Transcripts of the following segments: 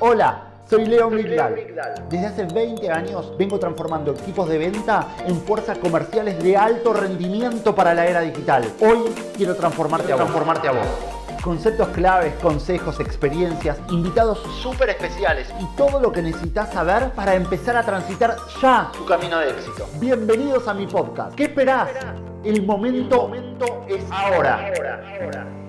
Hola, soy Leo Migdal. Desde hace 20 años vengo transformando equipos de venta en fuerzas comerciales de alto rendimiento para la era digital. Hoy quiero transformarte, a, vos. transformarte a vos. Conceptos claves, consejos, experiencias, invitados súper especiales y todo lo que necesitas saber para empezar a transitar ya tu camino de éxito. Bienvenidos a mi podcast. ¿Qué esperás? El momento, momento es ahora. ahora, ahora.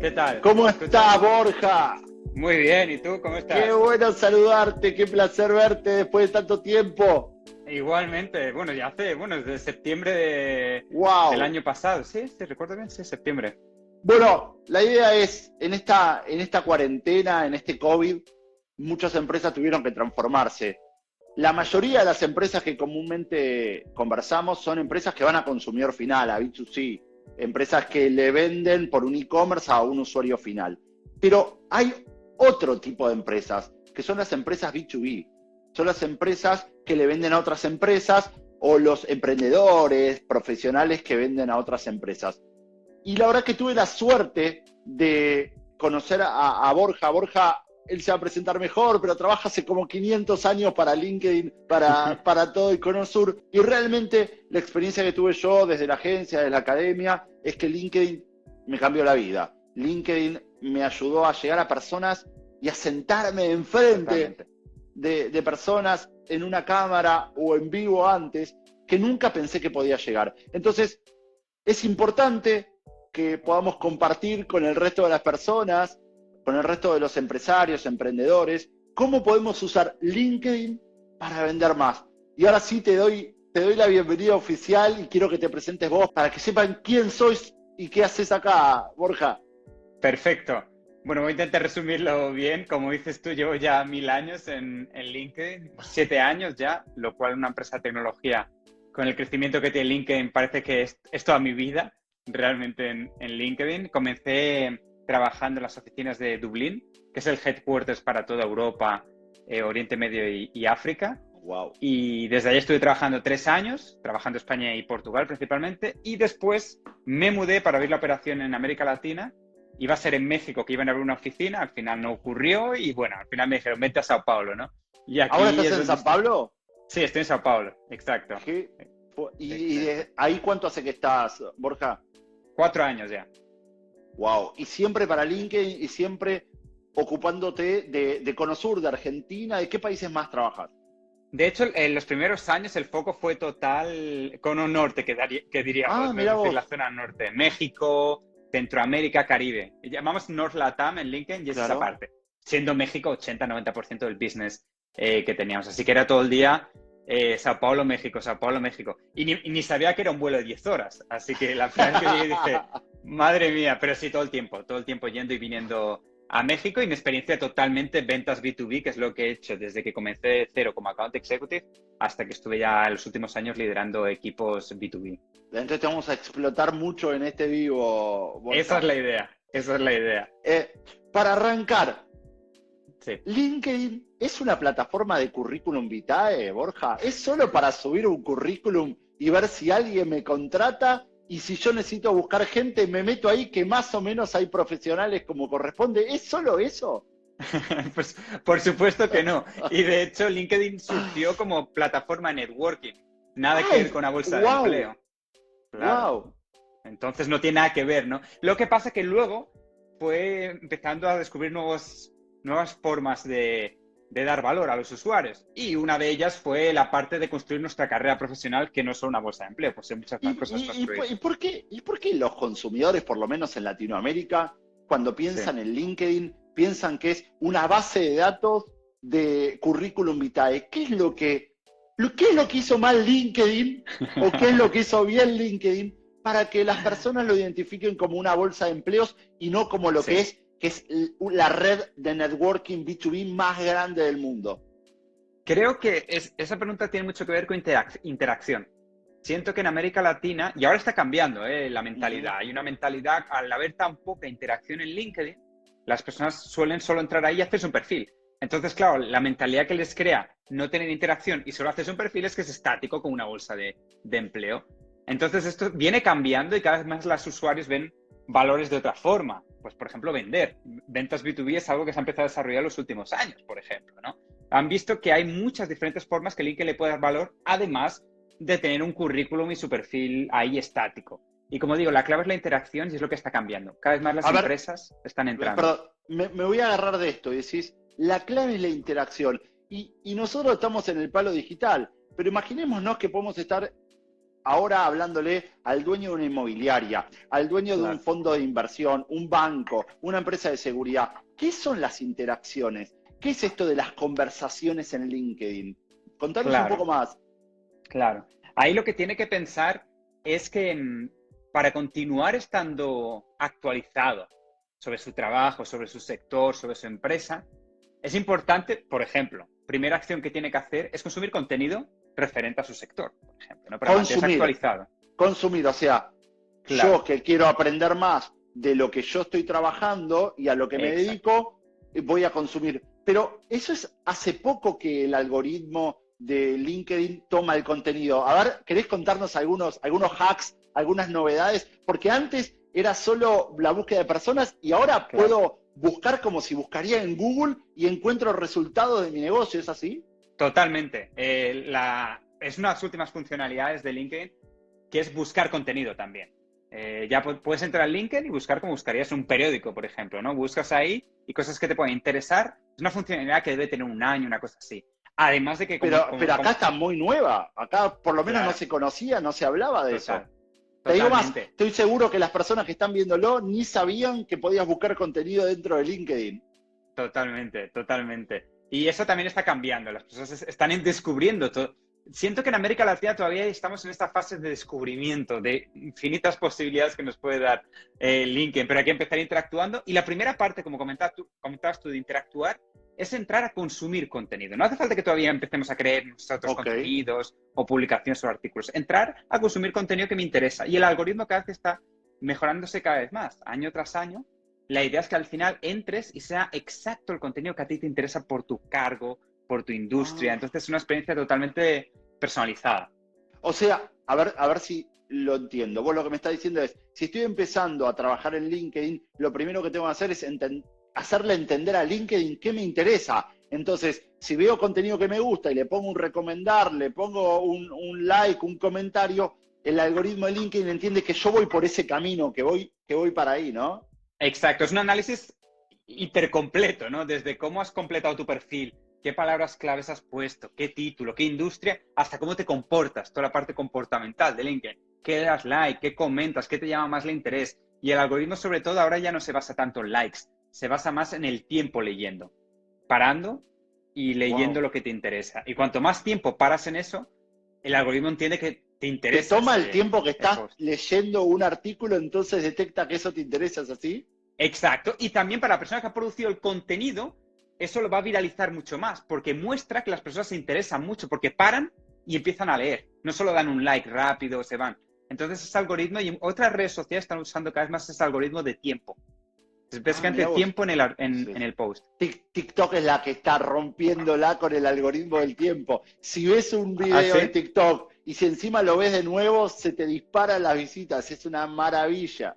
¿Qué tal? ¿Cómo está Borja? Muy bien, ¿y tú cómo estás? Qué bueno saludarte, qué placer verte después de tanto tiempo. Igualmente, bueno, ya hace, bueno, desde septiembre de, wow. del año pasado, sí, sí, recuerdo bien, sí, septiembre. Bueno, la idea es, en esta, en esta cuarentena, en este COVID, muchas empresas tuvieron que transformarse. La mayoría de las empresas que comúnmente conversamos son empresas que van a consumidor final, a B2C, empresas que le venden por un e-commerce a un usuario final. Pero hay otro tipo de empresas, que son las empresas B2B. Son las empresas que le venden a otras empresas o los emprendedores, profesionales que venden a otras empresas. Y la verdad que tuve la suerte de conocer a, a Borja. Borja, él se va a presentar mejor, pero trabaja hace como 500 años para LinkedIn, para, para todo Icono Sur. Y realmente la experiencia que tuve yo desde la agencia, desde la academia, es que LinkedIn me cambió la vida. LinkedIn me ayudó a llegar a personas y a sentarme enfrente de, de personas en una cámara o en vivo antes que nunca pensé que podía llegar. Entonces, es importante que podamos compartir con el resto de las personas, con el resto de los empresarios, emprendedores, cómo podemos usar LinkedIn para vender más. Y ahora sí te doy, te doy la bienvenida oficial y quiero que te presentes vos para que sepan quién sois y qué haces acá, Borja. Perfecto. Bueno, voy a intentar resumirlo bien. Como dices tú, llevo ya mil años en, LinkedIn, siete años ya, lo cual una empresa de tecnología con el crecimiento que tiene LinkedIn parece que es, es toda mi vida realmente en, en, LinkedIn. Comencé trabajando en las oficinas de Dublín, que es el headquarters para toda Europa, eh, Oriente Medio y, y, África. Wow. Y desde ahí estuve trabajando tres años, trabajando España y Portugal principalmente, y después me mudé para abrir la operación en América Latina iba a ser en México que iban a abrir una oficina, al final no ocurrió y bueno, al final me dijeron, vete a Sao Paulo, ¿no? Y aquí ¿Ahora estás en Sao Paulo? Sí, estoy en Sao Paulo, exacto. ¿Qué? ¿Y, ¿Y, ahí cuánto hace que estás, Borja? Cuatro años ya. Wow, y siempre para LinkedIn y siempre ocupándote de, de Conosur, de Argentina, ¿de qué países más trabajas? De hecho, en los primeros años el foco fue total Cono Norte, que, daría, que diríamos, ah, mira decir, la zona norte. México, Centroamérica, Caribe. Llamamos North Latam en LinkedIn y es claro. esa parte. Siendo México 80-90% del business eh, que teníamos. Así que era todo el día eh, Sao Paulo, México, Sao Paulo, México. Y ni, y ni, sabía que era un vuelo de 10 horas. Así que la vez que dije, madre mía, pero sí todo el tiempo, todo el tiempo yendo y viniendo a México y mi experiencia totalmente ventas B2B, que es lo que he hecho desde que comencé cero como account executive hasta que estuve ya en los últimos años liderando equipos B2B. Entonces te vamos a explotar mucho en este vivo. Borja. Esa es la idea, esa es la idea. Eh, para arrancar, sí. LinkedIn es una plataforma de currículum vitae, Borja. ¿Es solo para subir un currículum y ver si alguien me contrata? Y si yo necesito buscar gente, me meto ahí que más o menos hay profesionales como corresponde. ¿Es solo eso? pues por supuesto que no. Y de hecho, LinkedIn surgió como plataforma networking. Nada Ay, que ver con una bolsa wow. de empleo. Claro. Wow. Entonces no tiene nada que ver, ¿no? Lo que pasa que luego fue empezando a descubrir nuevos, nuevas formas de, de, dar valor a los usuarios. Y una de ellas fue la parte de construir nuestra carrera profesional, que no es solo una bolsa de empleo, pues hay muchas más ¿Y, cosas y, y, por qué, ¿Y por qué los consumidores, por lo menos en Latinoamérica, cuando piensan sí. en LinkedIn, piensan que es una base de datos de currículum vitae? ¿Qué es lo que, qué es lo que hizo mal LinkedIn o qué es lo que hizo bien LinkedIn para que las personas lo identifiquen como una bolsa de empleos y no como lo sí. que es que es la red de networking B2B más grande del mundo? Creo que es, esa pregunta tiene mucho que ver con interac interacción. Siento que en América Latina, y ahora está cambiando ¿eh? la mentalidad, hay una mentalidad, al haber tan poca interacción en LinkedIn, las personas suelen solo entrar ahí y hacerse un perfil. Entonces, claro, la mentalidad que les crea no tener interacción y solo haces un perfil es que es estático como una bolsa de, de empleo. Entonces, esto viene cambiando y cada vez más los usuarios ven valores de otra forma. Pues, por ejemplo, vender. Ventas B2B es algo que se ha empezado a desarrollar en los últimos años, por ejemplo, ¿no? Han visto que hay muchas diferentes formas que LinkedIn le puede dar valor, además de tener un currículum y su perfil ahí estático. Y como digo, la clave es la interacción y es lo que está cambiando. Cada vez más las empresas están entrando. Perdón, me, voy a agarrar de esto y decís, la clave es la interacción. Y, y nosotros estamos en el palo digital, pero imaginémonos que podemos estar ahora hablándole al dueño de una inmobiliaria, al dueño de un fondo de inversión, un banco, una empresa de seguridad. ¿Qué son las interacciones? ¿Qué es esto de las conversaciones en LinkedIn? Contanos un poco más. Claro. Ahí lo que tiene que pensar es que para continuar estando actualizado sobre su trabajo, sobre su sector, sobre su empresa, es importante, por ejemplo, primera acción que tiene que hacer es consumir contenido referente a su sector, por ejemplo, para consumir, actualizado. Consumir, o sea, yo que quiero aprender más de lo que yo estoy trabajando y a lo que me dedico, voy a consumir. Pero eso es hace poco que el algoritmo de LinkedIn toma el contenido. A ver, ¿querés contarnos algunos, algunos hacks, algunas novedades? Porque antes era solo la búsqueda de personas y ahora puedo buscar como si buscaría en Google y encuentro resultados de mi negocio, ¿es así? Totalmente. Eh, es una de las últimas funcionalidades de LinkedIn que es buscar contenido también. Eh, ya puedes entrar al LinkedIn y buscar como buscarías un periódico, por ejemplo, ¿no? Buscas ahí y cosas que te pueden interesar. Es una funcionalidad que debe tener un año, una cosa así. Además de que... pero, pero acá está muy nueva. Acá por lo menos no se conocía, no se hablaba de eso. Te digo más, estoy seguro que las personas que están viéndolo ni sabían que podías buscar contenido dentro de LinkedIn. Totalmente, totalmente. Y eso también está cambiando. Las personas están descubriendo todo. Siento que en América Latina todavía estamos en esta fase de descubrimiento de infinitas posibilidades que nos puede dar eh, LinkedIn, pero hay que empezar interactuando. Y la primera parte, como comentabas tú, comentabas tú de interactuar, es entrar a consumir contenido. No hace falta que todavía empecemos a creer nuestros contenidos o publicaciones o artículos. Entrar a consumir contenido que me interesa. Y el algoritmo cada vez está mejorándose cada vez más, año tras año, la idea es que al final entres y sea exacto el contenido que a ti te interesa por tu cargo, por tu industria. Ah. Entonces es una experiencia totalmente personalizada. O sea, a ver, a ver si lo entiendo. Vos lo que me estás diciendo es, si estoy empezando a trabajar en LinkedIn, lo primero que tengo que hacer es hacerle entender a LinkedIn qué me interesa. Entonces, si veo contenido que me gusta y le pongo un recomendar, le pongo un, un like, un comentario, el algoritmo de LinkedIn entiende que yo voy por ese camino, que voy, que voy para ahí, ¿no? Exacto, es un análisis hipercompleto, ¿no? Desde cómo has completado tu perfil, qué palabras claves has puesto, qué título, qué industria, hasta cómo te comportas, toda la parte comportamental de LinkedIn. ¿Qué das like? ¿Qué comentas? ¿Qué te llama más el interés? Y el algoritmo, sobre todo, ahora ya no se basa tanto en likes, se basa más en el tiempo leyendo, parando y leyendo lo que te interesa. Y cuanto más tiempo paras en eso, el algoritmo entiende que te interesa. Te toma el tiempo que estás leyendo un artículo, entonces detecta que eso te interesa, ¿es así? Exacto. Y también para la persona que ha producido el contenido, eso lo va a viralizar mucho más, porque muestra que las personas se interesan mucho, porque paran y empiezan a leer. No solo dan un like rápido o se van. Entonces, ese algoritmo, y otras redes sociales están usando cada vez más ese algoritmo de tiempo. Es ah, básicamente tiempo en el, en, el post. TikTok es la que está rompiéndola con el algoritmo del tiempo. Si ves un video ¿Ah, de TikTok y si encima lo ves de nuevo, se te disparan las visitas. Es una maravilla.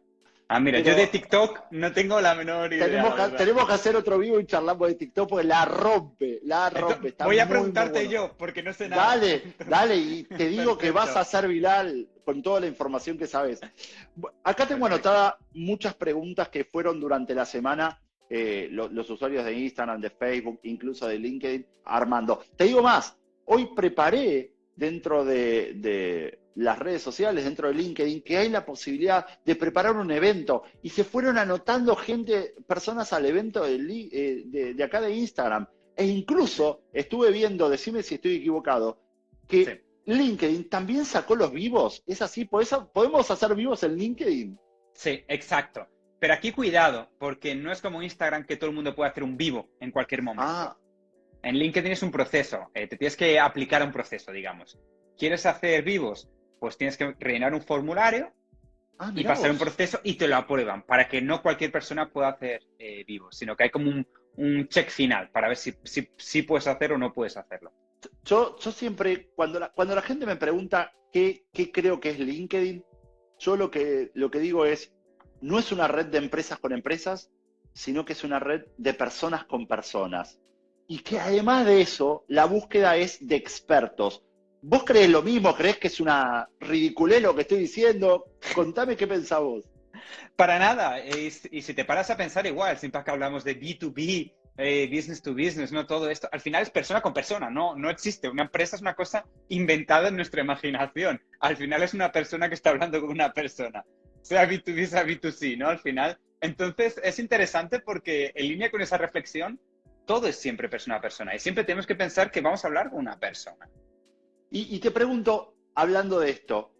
Ah, mira, yo de TikTok no tengo la menor idea. Tenemos que, tenemos que, hacer otro vivo y charlamos de TikTok porque la rompe, la rompe. voy a preguntarte yo, porque no sé nada. Dale, dale, y te digo que vas a ser viral con toda la información que sabes. Acá tengo anotada muchas preguntas que fueron durante la semana eh, los, usuarios de Instagram, de Facebook, incluso de LinkedIn, armando. Te digo más, hoy preparé dentro de las redes sociales, dentro de LinkedIn, que hay la posibilidad de preparar un evento y se fueron anotando gente, personas al evento de, eh, de, acá de Instagram. E incluso estuve viendo, decime si estoy equivocado, que LinkedIn también sacó los vivos. ¿Es así? ¿Podemos hacer vivos en LinkedIn? Sí, exacto. Pero aquí cuidado, porque no es como Instagram que todo el mundo puede hacer un vivo en cualquier momento. Ah. En LinkedIn es un proceso, eh, te tienes que aplicar a un proceso, digamos. ¿Quieres hacer vivos? pues tienes que rellenar un formulario ah, y pasar un proceso y te lo aprueban para que no cualquier persona pueda hacer eh, vivo, sino que hay como un, check final para ver si, si, puedes hacer o no puedes hacerlo. Yo, yo siempre, cuando la, cuando la gente me pregunta qué, qué creo que es LinkedIn, yo lo que, lo que digo es, no es una red de empresas con empresas, sino que es una red de personas con personas. Y que además de eso, la búsqueda es de expertos. ¿Vos crees lo mismo? ¿Crees que es una ridiculez lo que estoy diciendo? Contame qué pensás vos. Para nada. Y, si te paras a pensar igual, siempre que hablamos de B2B, eh, business to business, ¿no? Todo esto, al final es persona con persona, no, no existe. Una empresa es una cosa inventada en nuestra imaginación. Al final es una persona que está hablando con una persona. Sea B2B, sea B2C, ¿no? Al final. Entonces, es interesante porque en línea con esa reflexión, todo es siempre persona a persona. Y siempre tenemos que pensar que vamos a hablar con una persona. Y, te pregunto, hablando de esto,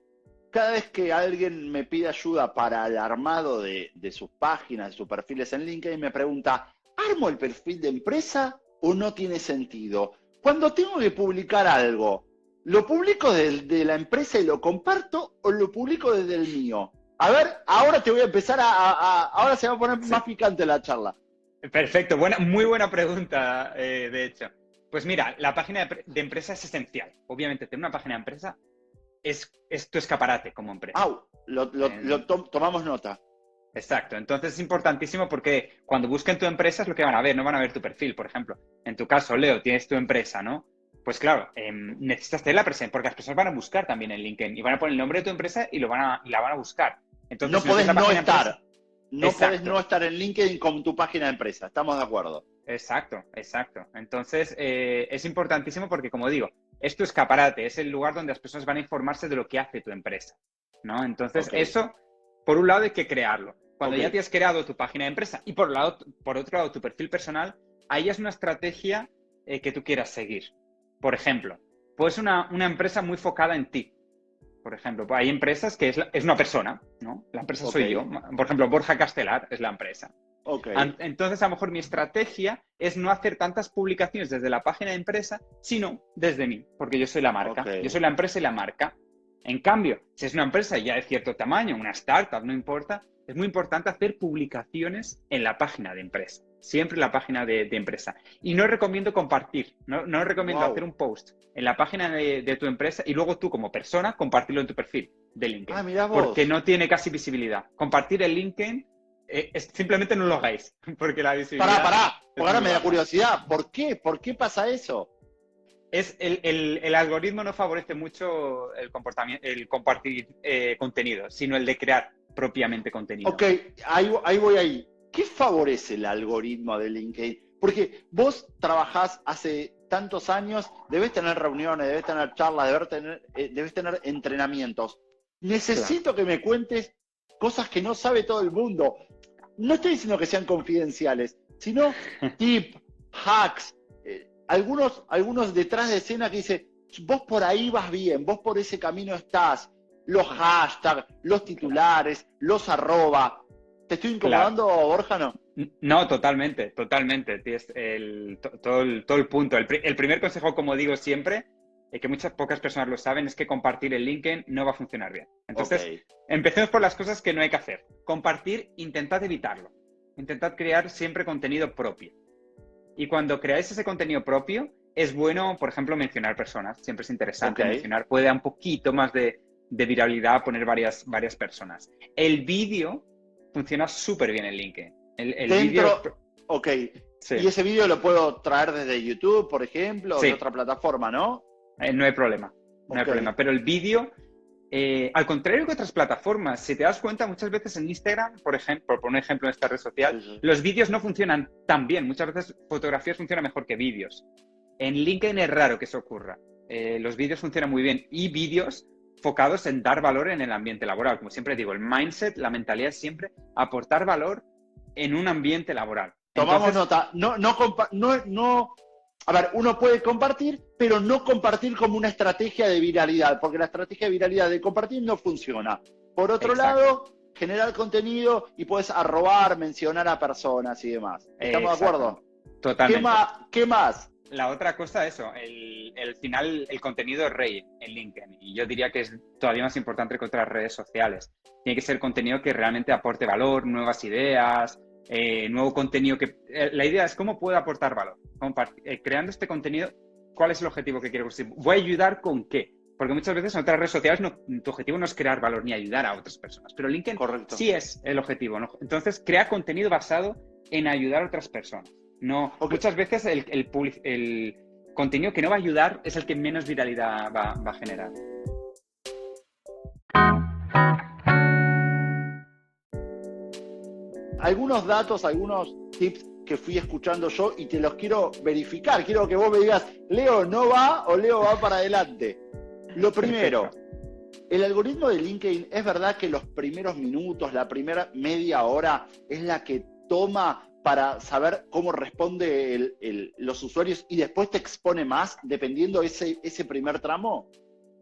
cada vez que alguien me pide ayuda para el armado de, de sus páginas, de sus perfiles en LinkedIn, me pregunta, ¿armo el perfil de empresa o no tiene sentido? Cuando tengo que publicar algo, ¿lo publico desde la empresa y lo comparto o lo publico desde el mío? A ver, ahora te voy a empezar a... ahora se va a poner más picante la charla. Perfecto, buena, muy buena pregunta, eh, de hecho. Pues mira, la página de, empresa es esencial. Obviamente, tener una página de empresa es, tu escaparate como empresa. ¡Au! Lo, tomamos nota. Exacto. Entonces es importantísimo porque cuando busquen tu empresa es lo que van a ver, no van a ver tu perfil, por ejemplo. En tu caso, Leo, tienes tu empresa, ¿no? Pues claro, em, necesitas tener la presencia, porque las personas van a buscar también en LinkedIn y van a poner el nombre de tu empresa y, lo van a, la van a buscar. Entonces, no puedes no estar. No puedes no estar en LinkedIn con tu página de empresa, estamos de acuerdo. Exacto, exacto. Entonces, eh, es importantísimo porque, como digo, es tu escaparate, es el lugar donde las personas van a informarse de lo que hace tu empresa, ¿no? Entonces, eso, por un lado, hay que crearlo. Cuando ya te has creado tu página de empresa y por, lado, por otro lado tu perfil personal, ahí es una estrategia eh, que tú quieras seguir. Por ejemplo, pues una, una empresa muy focada en ti. Por ejemplo, hay empresas que es, es una persona, ¿no? La empresa soy yo. Por ejemplo, Borja Castelar es la empresa. Okay. Entonces, a lo mejor mi estrategia es no hacer tantas publicaciones desde la página de empresa, sino desde mí, porque yo soy la marca. Yo soy la empresa y la marca. En cambio, si es una empresa ya de cierto tamaño, una startup, no importa, es muy importante hacer publicaciones en la página de empresa, siempre en la página de, empresa. Y no recomiendo compartir, no, no recomiendo hacer un post en la página de, tu empresa y luego tú como persona compartirlo en tu perfil de LinkedIn. Ah, mira vos. Porque no tiene casi visibilidad. Compartir el LinkedIn, eh, simplemente no lo hagáis, porque la visibilidad... Pará, pará, ahora me da curiosidad, ¿por qué? ¿Por qué pasa eso? Es el, algoritmo no favorece mucho el, comportamiento, el compartir eh, contenido, sino el de crear propiamente contenido. Ok, ahí, voy ahí. ¿Qué favorece el algoritmo de LinkedIn? Porque vos trabajás hace tantos años, debes tener reuniones, debes tener charlas, debes tener, eh, debes tener entrenamientos. Necesito que me cuentes cosas que no sabe todo el mundo. No estoy diciendo que sean confidenciales, sino tip, hacks, eh, algunos, algunos detrás de escena que dice, vos por ahí vas bien, vos por ese camino estás, los hashtags, los titulares, los arroba. ¿Te estoy incomodando, Borja, no? No, totalmente, totalmente. El, todo, el, todo el punto. El, primer consejo, como digo siempre, y que muchas pocas personas lo saben, es que compartir el LinkedIn no va a funcionar bien. Entonces, empecemos por las cosas que no hay que hacer. Compartir, intentad evitarlo. Intentad crear siempre contenido propio. Y cuando creáis ese contenido propio, es bueno, por ejemplo, mencionar personas. Siempre es interesante mencionar. Puede dar un poquito más de, de viralidad poner varias, varias personas. El vídeo funciona súper bien en LinkedIn. El, el Ok. Y ese vídeo lo puedo traer desde YouTube, por ejemplo, o de otra plataforma, ¿no? Eh, no hay problema. No hay problema. Pero el vídeo, eh, al contrario que otras plataformas, si te das cuenta, muchas veces en Instagram, por ejemplo, por poner un ejemplo en esta red social, los vídeos no funcionan tan bien. Muchas veces fotografías funcionan mejor que vídeos. En LinkedIn es raro que eso ocurra. Eh, los vídeos funcionan muy bien y vídeos enfocados en dar valor en el ambiente laboral. Como siempre digo, el mindset, la mentalidad es siempre aportar valor en un ambiente laboral. Tomamos nota. No, no, no, no, a ver, uno puede compartir, pero no compartir como una estrategia de viralidad, porque la estrategia de viralidad de compartir no funciona. Por otro lado, generar contenido y puedes arrobar, mencionar a personas y demás. ¿Estamos de acuerdo? Totalmente. ¿Qué más? La otra cosa, eso, el, el final, el contenido es rey en LinkedIn. Y yo diría que es todavía más importante que otras redes sociales. Tiene que ser contenido que realmente aporte valor, nuevas ideas, eh, nuevo contenido que... Eh, la idea es cómo puedo aportar valor. Eh, creando este contenido, ¿cuál es el objetivo que quiero conseguir? ¿Voy a ayudar con qué? Porque muchas veces en otras redes sociales tu objetivo no es crear valor ni ayudar a otras personas, pero LinkedIn sí es el objetivo. Entonces, crea contenido basado en ayudar a otras personas. No, Muchas veces el, el, contenido que no va a ayudar es el que menos viralidad va, va a generar. Algunos datos, algunos tips que fui escuchando yo y te los quiero verificar. Quiero que vos me digas, Leo no va o Leo va para adelante. Lo primero, el algoritmo de LinkedIn, es verdad que los primeros minutos, la primera media hora es la que toma para saber cómo responde los usuarios y después te expone más dependiendo ese, ese primer tramo?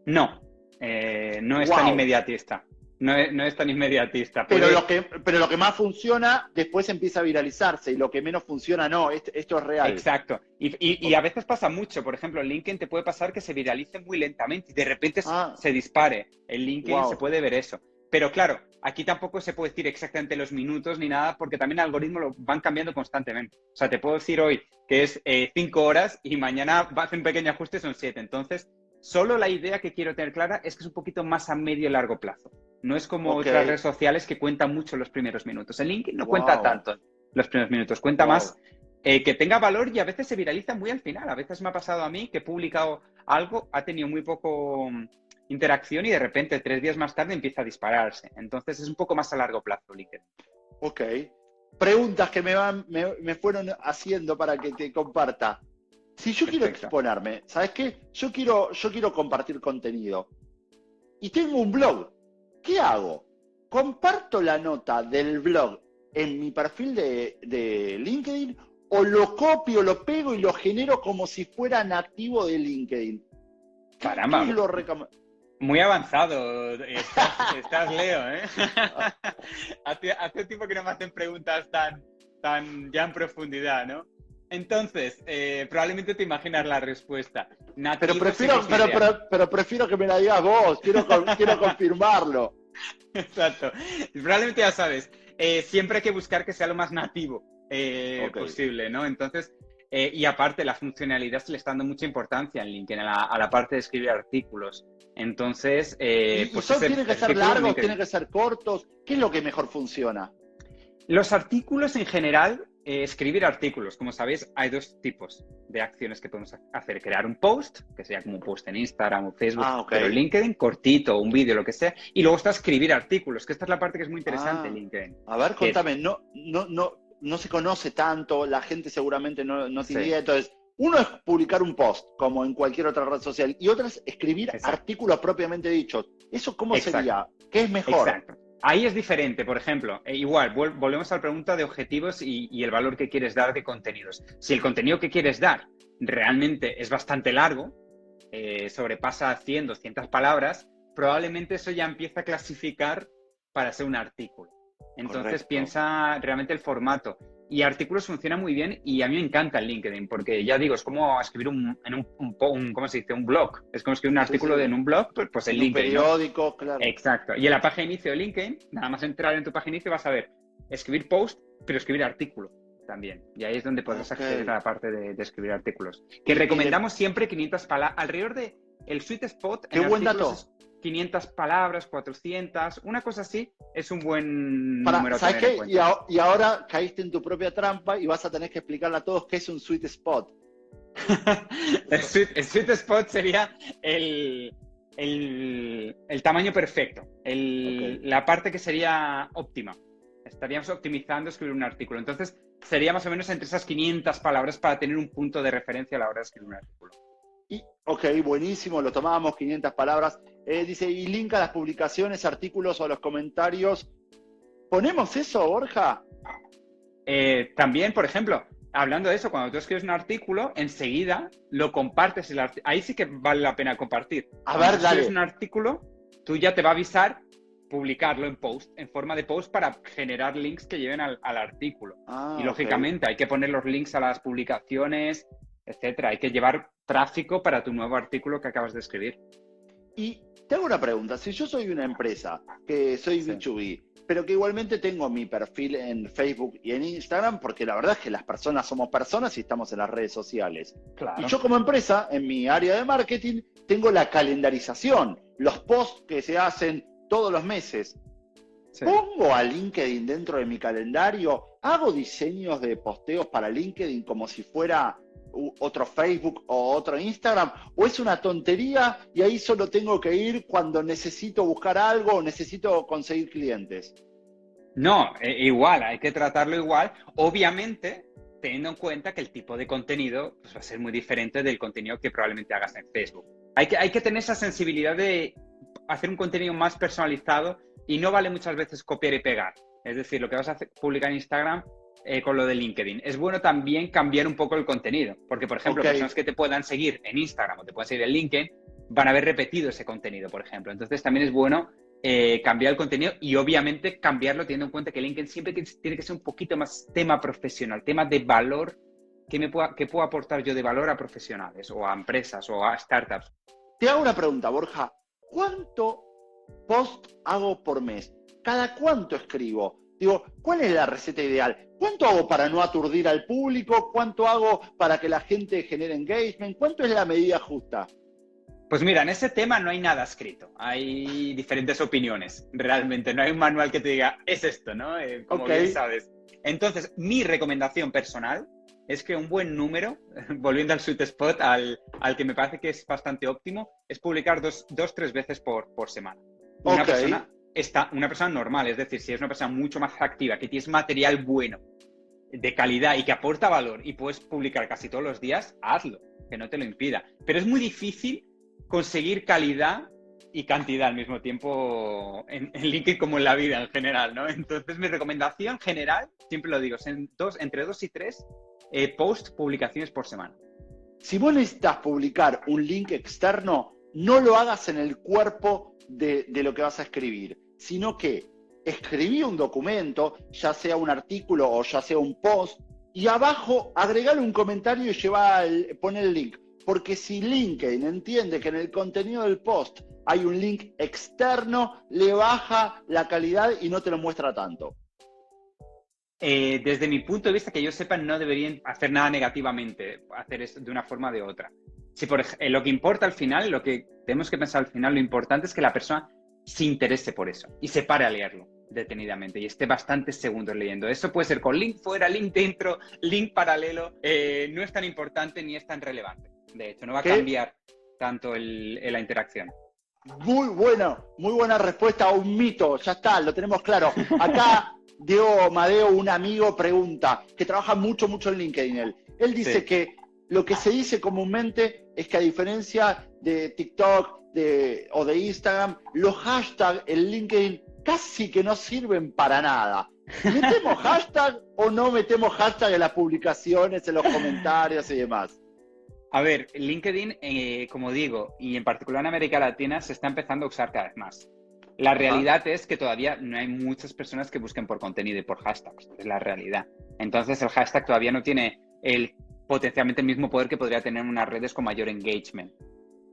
No, eh, no es tan inmediatista. No es, tan inmediatista. Pero, lo que, pero lo que más funciona después empieza a viralizarse y lo que menos funciona no, esto, es real. Exacto. Y, a veces pasa mucho. Por ejemplo, en LinkedIn te puede pasar que se viralice muy lentamente y de repente ah. se dispare. En LinkedIn se puede ver eso. Pero claro, aquí tampoco se puede decir exactamente los minutos ni nada porque también el algoritmo lo van cambiando constantemente. O sea, te puedo decir hoy que es eh, cinco horas y mañana va a hacer un pequeño ajuste, son siete. Entonces, Solo la idea que quiero tener clara es que es un poquito más a medio y largo plazo. No es como otras redes sociales que cuentan mucho los primeros minutos. El LinkedIn no cuenta tanto los primeros minutos, cuenta más eh, que tenga valor y a veces se viraliza muy al final. A veces me ha pasado a mí que he publicado algo, ha tenido muy poco interacción y de repente tres días más tarde empieza a dispararse. Entonces es un poco más a largo plazo LinkedIn. Ok. Preguntas que me, van, me fueron haciendo para que te comparta. Si yo quiero exponerme, ¿sabes qué? Yo quiero, yo quiero compartir contenido y tengo un blog. ¿Qué hago? ¿Comparto la nota del blog en mi perfil de, LinkedIn o lo copio, lo pego y lo genero como si fuera nativo de LinkedIn? Caramba. Muy avanzado estás, Leo, ¿eh? hace, hace, tiempo que no me hacen preguntas tan, tan ya en profundidad, ¿no? Entonces, eh, probablemente te imaginas la respuesta. pero prefiero, pero, prefiero que me la digas vos, quiero, quiero confirmarlo. Exacto. Probablemente ya sabes, eh, siempre hay que buscar que sea lo más nativo eh, posible, ¿no? Entonces, y aparte, la funcionalidad se le está dando mucha importancia en LinkedIn, a la, parte de escribir artículos. Entonces, pues tienen que ser largos, tienen que ser cortos. ¿Qué es lo que mejor funciona? Los artículos en general eh, escribir artículos. Como sabéis, hay dos tipos de acciones que podemos hacer. Crear un post, que sería como un post en Instagram o Facebook, ah, pero LinkedIn, cortito, un vídeo, lo que sea. Y luego está escribir artículos, que esta es la parte que es muy interesante en ah. LinkedIn. A ver, contame, no, no, no, no se conoce tanto, la gente seguramente no, no tiene idea. Entonces, uno es publicar un post, como en cualquier otra red social, y otra es escribir artículos propiamente dichos. ¿Eso cómo sería? ¿Qué es mejor? Exacto. Ahí es diferente, por ejemplo, e igual, volvemos a la pregunta de objetivos y, el valor que quieres dar de contenidos. Si el contenido que quieres dar realmente es bastante largo, eh, sobrepasa 100, 200 palabras, probablemente eso ya empieza a clasificar para ser un artículo. Entonces piensa realmente el formato. Y artículos funciona muy bien y a mí me encanta el LinkedIn porque ya digo, es como escribir un, en un, un, ¿cómo se dice? Un blog. Es como escribir un artículo en un blog, pues, pues el LinkedIn. Un periódico, claro. Exacto. Y en la página de inicio de LinkedIn, nada más entrar en tu página de inicio vas a ver escribir post, pero escribir artículo también. Y ahí es donde puedes acceder a la parte de, escribir artículos. Que recomendamos siempre 500 palabras. Alrededor de el sweet spot. Qué buen dato. 500 palabras, 400, una cosa así, es un buen número. ¿Sabes qué? Y, ahora caíste en tu propia trampa y vas a tener que explicarle a todos qué es un sweet spot. el, sweet, spot sería el, el, tamaño perfecto, la parte que sería óptima. Estaríamos optimizando escribir un artículo. Entonces, sería más o menos entre esas 500 palabras para tener un punto de referencia a la hora de escribir un artículo. Y, ok, buenísimo, lo tomábamos 500 palabras. Eh, dice, y link a las publicaciones, artículos o los comentarios. ¿Ponemos eso, Borja? Eh, también, por ejemplo, hablando de eso, cuando tú escribes un artículo, enseguida lo compartes. El Ahí sí que vale la pena compartir. A ver, dale. escribes un artículo, tú ya te va a avisar publicarlo en post, en forma de post para generar links que lleven al, artículo. Ah, y lógicamente hay que poner los links a las publicaciones, etcétera. Hay que llevar tráfico para tu nuevo artículo que acabas de escribir. Y te hago una pregunta. Si yo soy una empresa, que soy B2B, pero que igualmente tengo mi perfil en Facebook y en Instagram, porque la verdad es que las personas somos personas y estamos en las redes sociales. Y yo como empresa, en mi área de marketing, tengo la calendarización, los posts que se hacen todos los meses. Pongo a LinkedIn dentro de mi calendario, hago diseños de posteos para LinkedIn como si fuera otro Facebook o otro Instagram, o es una tontería y ahí solo tengo que ir cuando necesito buscar algo o necesito conseguir clientes. No, e, igual, hay que tratarlo igual. Obviamente, teniendo en cuenta que el tipo de contenido pues, va a ser muy diferente del contenido que probablemente hagas en Facebook. Hay que, hay que tener esa sensibilidad de hacer un contenido más personalizado y no vale muchas veces copiar y pegar. Es decir, lo que vas a publicar en Instagram eh, con lo de LinkedIn. Es bueno también cambiar un poco el contenido, porque, por ejemplo, personas que te puedan seguir en Instagram o te puedan seguir en LinkedIn van a haber repetido ese contenido, por ejemplo. Entonces, también es bueno eh, cambiar el contenido y, obviamente, cambiarlo teniendo en cuenta que LinkedIn siempre tiene que ser un poquito más tema profesional, tema de valor que, me pueda, que puedo aportar yo de valor a profesionales o a empresas o a startups. Te hago una pregunta, Borja. ¿Cuánto post hago por mes? ¿Cada cuánto escribo? Digo, ¿cuál es la receta ideal? ¿Cuánto hago para no aturdir al público? ¿Cuánto hago para que la gente genere engagement? ¿Cuánto es la medida justa? Pues mira, en ese tema no hay nada escrito. Hay diferentes opiniones, realmente. No hay un manual que te diga, es esto, ¿no? Eh, como bien sabes. Entonces, mi recomendación personal es que un buen número, volviendo al sweet spot, al, que me parece que es bastante óptimo, es publicar dos, dos tres veces por, por semana. Una persona está una persona normal, es decir, si es una persona mucho más activa, que tienes material bueno, de calidad y que aporta valor y puedes publicar casi todos los días, hazlo, que no te lo impida. Pero es muy difícil conseguir calidad y cantidad al mismo tiempo en, LinkedIn como en la vida en general, ¿no? Entonces mi recomendación general, siempre lo digo, en dos, entre dos y tres eh, post publicaciones por semana. Si vos necesitas publicar un link externo, no lo hagas en el cuerpo de, lo que vas a escribir, sino que escribí un documento, ya sea un artículo o ya sea un post, y abajo agregale un comentario y lleva el, el link. Porque si LinkedIn entiende que en el contenido del post hay un link externo, le baja la calidad y no te lo muestra tanto. Eh, desde mi punto de vista, que yo sepa, no deberían hacer nada negativamente, hacer esto de una forma o de otra. Si por ejemplo, lo que importa al final, lo que tenemos que pensar al final, lo importante es que la persona se interese por eso y se pare a leerlo detenidamente y esté bastantes segundos leyendo. Eso puede ser con link fuera, link dentro, link paralelo. Eh, no es tan importante ni es tan relevante. De hecho, no va a cambiar tanto la interacción. Muy buena, muy buena respuesta a un mito. Ya está, lo tenemos claro. Acá Diego Madeo, un amigo, pregunta, que trabaja mucho, mucho en LinkedIn. Él, él dice que lo que se dice comúnmente es que a diferencia de TikTok o de Instagram, los hashtags en LinkedIn casi que no sirven para nada. ¿Metemos hashtag o no metemos hashtag en las publicaciones, en los comentarios y demás? A ver, LinkedIn, eh, como digo, y en particular en América Latina, se está empezando a usar cada vez más. La realidad es que todavía no hay muchas personas que busquen por contenido y por hashtags, es la realidad. Entonces el hashtag todavía no tiene el potencialmente el mismo poder que podría tener unas redes con mayor engagement.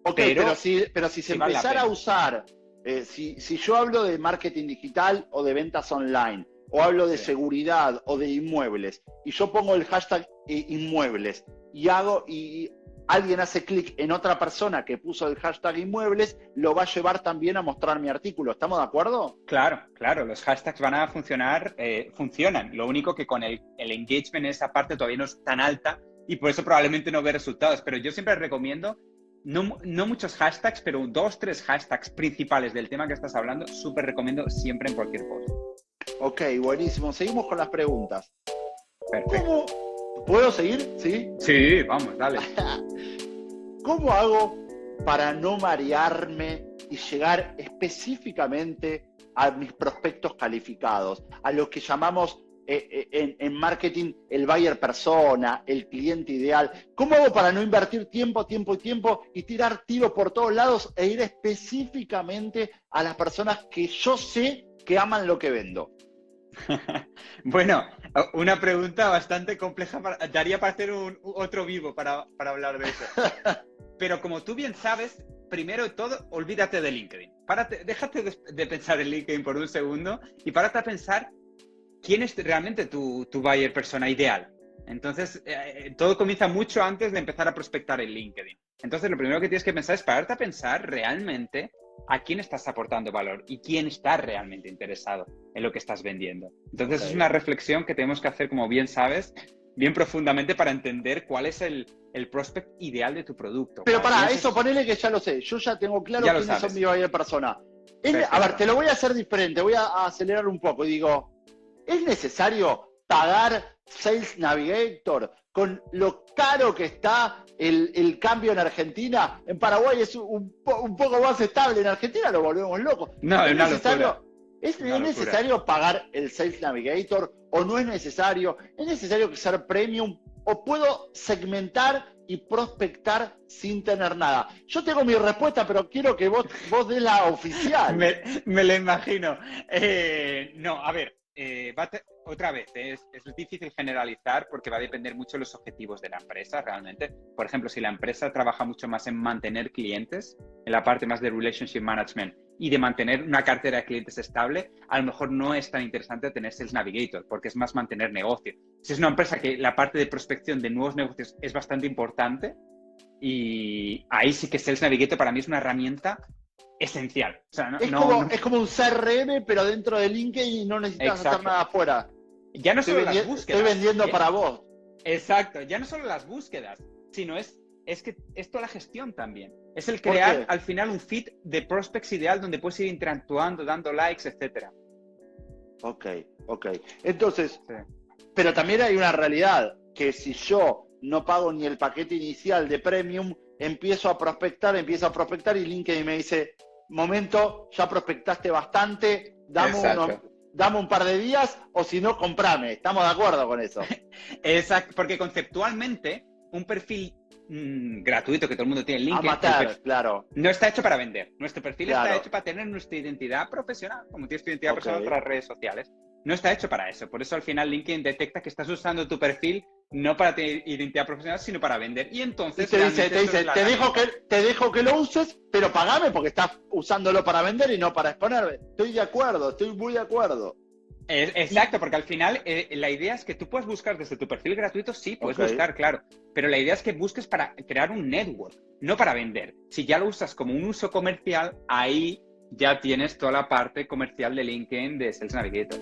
Ok, pero, si, pero si se empezara a usar, eh, si, yo hablo de marketing digital o de ventas online, o hablo de seguridad o de inmuebles, y yo pongo el hashtag inmuebles y hago y alguien hace clic en otra persona que puso el hashtag inmuebles, lo va a llevar también a mostrar mi artículo. ¿Estamos de acuerdo? Claro, claro, los hashtags van a funcionar, eh, funcionan. Lo único que con el, el engagement en esa parte todavía no es tan alta y por eso probablemente no ve resultados. Pero yo siempre recomiendo, no, no muchos hashtags, pero dos, tres hashtags principales del tema que estás hablando, súper recomiendo siempre en cualquier post. Ok, buenísimo. Seguimos con las preguntas. Perfecto. ¿Puedo seguir? Sí. Sí, vamos, dale. ¿Cómo hago para no marearme y llegar específicamente a mis prospectos calificados, a lo que llamamos eh, eh, en, marketing el buyer persona, el cliente ideal. ¿Cómo hago para no invertir tiempo, tiempo y tiempo y tirar tiros por todos lados e ir específicamente a las personas que yo sé que aman lo que vendo? bueno, una pregunta bastante compleja, daría para hacer un, otro vivo para, para hablar de eso. Pero como tú bien sabes, primero de todo, olvídate de LinkedIn. Párate, déjate de, pensar en LinkedIn por un segundo y párate a pensar quién es realmente tu, tu buyer persona ideal. Entonces, eh, todo comienza mucho antes de empezar a prospectar en LinkedIn. Entonces, lo primero que tienes que pensar es pararte a pensar realmente a quién estás aportando valor y quién está realmente interesado en lo que estás vendiendo. Entonces, es una reflexión que tenemos que hacer, como bien sabes, bien profundamente para entender cuál es el, el prospect ideal de tu producto. Pero para eso, ponele que ya lo sé. Yo ya tengo claro quiénes son mi buyer persona. a ver, te lo voy a hacer diferente. Voy a acelerar un poco y digo, ¿es necesario pagar Sales Navigator con lo caro que está el, cambio en Argentina? En Paraguay es un, poco más estable, en Argentina lo volvemos loco. No, es, necesario. ¿Es, necesario pagar el Sales Navigator o no es necesario? ¿Es necesario ser premium o puedo segmentar y prospectar sin tener nada? Yo tengo mi respuesta, pero quiero que vos, vos des la oficial. me, me lo imagino. Eh, no, a ver, eh, otra vez, es, difícil generalizar porque va a depender mucho de los objetivos de la empresa realmente. Por ejemplo, si la empresa trabaja mucho más en mantener clientes, en la parte más de relationship management y de mantener una cartera de clientes estable, a lo mejor no es tan interesante tener Sales Navigator porque es más mantener negocio. Si es una empresa que la parte de prospección de nuevos negocios es bastante importante, y ahí sí que Sales Navigator para mí es una herramienta esencial. es, como, un CRM, pero dentro de LinkedIn y no necesitas hacer nada afuera. Ya no solo las búsquedas. Estoy vendiendo para vos. Exacto, ya no solo las búsquedas, sino es, es que es toda la gestión también. Es el crear al final un feed de prospects ideal donde puedes ir interactuando, dando likes, etcétera. Ok, ok. Entonces, pero también hay una realidad, que si yo no pago ni el paquete inicial de premium, empiezo a prospectar, empiezo a prospectar y LinkedIn me dice, momento, ya prospectaste bastante, dame, un par de días o si no, comprame. Estamos de acuerdo con eso. Exacto, porque conceptualmente un perfil mm, gratuito que todo el mundo tiene en LinkedIn. claro. No está hecho para vender. Nuestro perfil está hecho para tener nuestra identidad profesional, como tienes tu identidad profesional en otras redes sociales. No está hecho para eso. Por eso al final LinkedIn detecta que estás usando tu perfil no para tener identidad profesional, sino para vender. Y entonces... te dice, te, dice te, dejo que, te dejo que lo uses, pero pagame porque estás usándolo para vender y no para exponerme. Estoy de acuerdo, estoy muy de acuerdo. exacto, porque al final eh, la idea es que tú puedes buscar desde tu perfil gratuito, sí, puedes buscar, claro, pero la idea es que busques para crear un network, no para vender. Si ya lo usas como un uso comercial, ahí ya tienes toda la parte comercial de LinkedIn de Sales Navigator.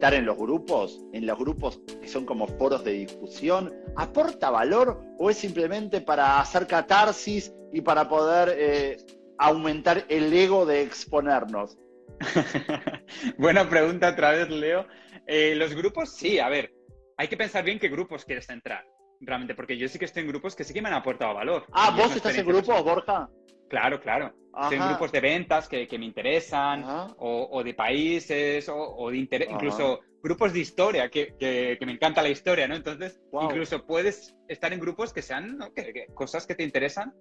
Estar en los grupos, en los grupos que son como foros de discusión? ¿Aporta valor o es simplemente para hacer catarsis y para poder eh, aumentar el ego de exponernos? Buena pregunta otra vez, Leo. Eh, los grupos, sí, a ver, hay que pensar bien qué grupos quieres entrar, realmente, porque yo sí que estoy en grupos que sí que me han aportado valor. Ah, ¿vos estás en grupos, Borja? Claro, claro. Estoy en grupos de ventas que, me interesan, o, de países, o, de interés, incluso grupos de historia, que, me encanta la historia, ¿no? Entonces, incluso puedes estar en grupos que sean cosas que te interesan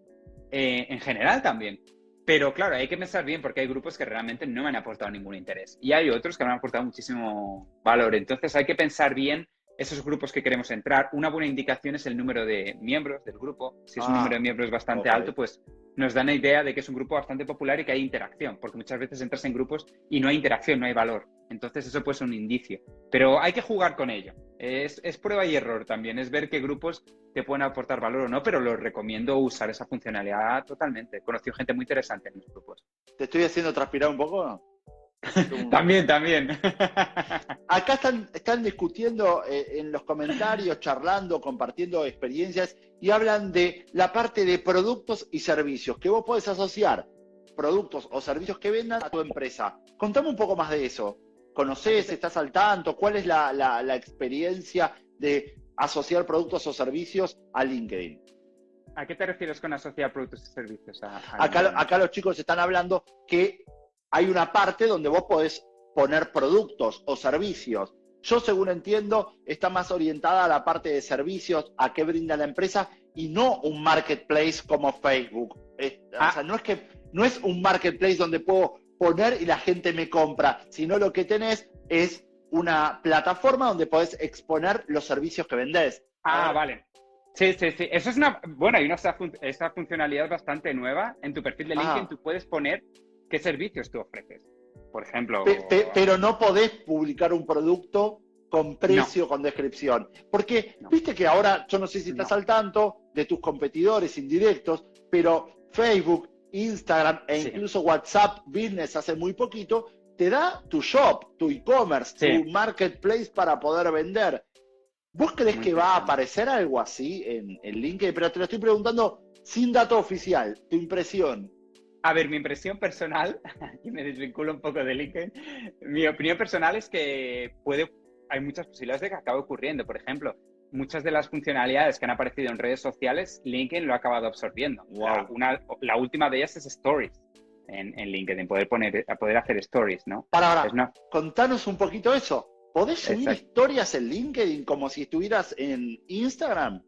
eh, en general también. Pero claro, hay que pensar bien porque hay grupos que realmente no me han aportado ningún interés y hay otros que me han aportado muchísimo valor. Entonces hay que pensar bien esos grupos que queremos entrar. Una buena indicación es el número de miembros del grupo. Si es un ah, número de miembros bastante alto, pues nos da una idea de que es un grupo bastante popular y que hay interacción, porque muchas veces entras en grupos y no hay interacción, no hay valor. Entonces eso puede ser un indicio. Pero hay que jugar con ello. Es, prueba y error también, es ver qué grupos te pueden aportar valor o no, pero lo recomiendo usar esa funcionalidad totalmente. He conocido gente muy interesante en los grupos. ¿Te estoy haciendo transpirar un poco? También, también. Acá están, están discutiendo eh, en los comentarios, charlando, compartiendo experiencias y hablan de la parte de productos y servicios, que vos podés asociar productos o servicios que vendan a tu empresa. Contame un poco más de eso. ¿Conoces? ¿Estás al tanto? ¿Cuál es la, experiencia de asociar productos o servicios a LinkedIn? ¿A qué te refieres con asociar productos y servicios? acá, acá los chicos están hablando que hay una parte donde vos podés poner productos o servicios. Yo, según entiendo, está más orientada a la parte de servicios, a qué brinda la empresa y no un marketplace como Facebook. O ah. sea, no es que no es un marketplace donde puedo poner y la gente me compra, sino lo que tenés es una plataforma donde podés exponer los servicios que vendés. Ah, vale. Sí, sí, sí. Eso es una. Bueno, hay una esa funcionalidad bastante nueva. En tu perfil de LinkedIn tú puedes poner qué servicios tú ofreces. Por ejemplo. pero no podés publicar un producto con precio, con descripción. Porque, viste que ahora, yo no sé si estás al tanto de tus competidores indirectos, pero Facebook, Instagram e incluso WhatsApp Business hace muy poquito, te da tu shop, tu e-commerce, tu marketplace para poder vender. ¿Vos crees que va a aparecer algo así en, en LinkedIn? Pero te lo estoy preguntando sin dato oficial, tu impresión. A ver, mi impresión personal, y me desvinculo un poco de LinkedIn, mi opinión personal es que puede, hay muchas posibilidades de que acabe ocurriendo. Por ejemplo, muchas de las funcionalidades que han aparecido en redes sociales, LinkedIn lo ha acabado absorbiendo. una, la última de ellas es Stories en, en, LinkedIn, poder, poner, poder hacer Stories, ¿no? Para ahora, contanos un poquito eso. ¿Podés subir historias en LinkedIn como si estuvieras en Instagram?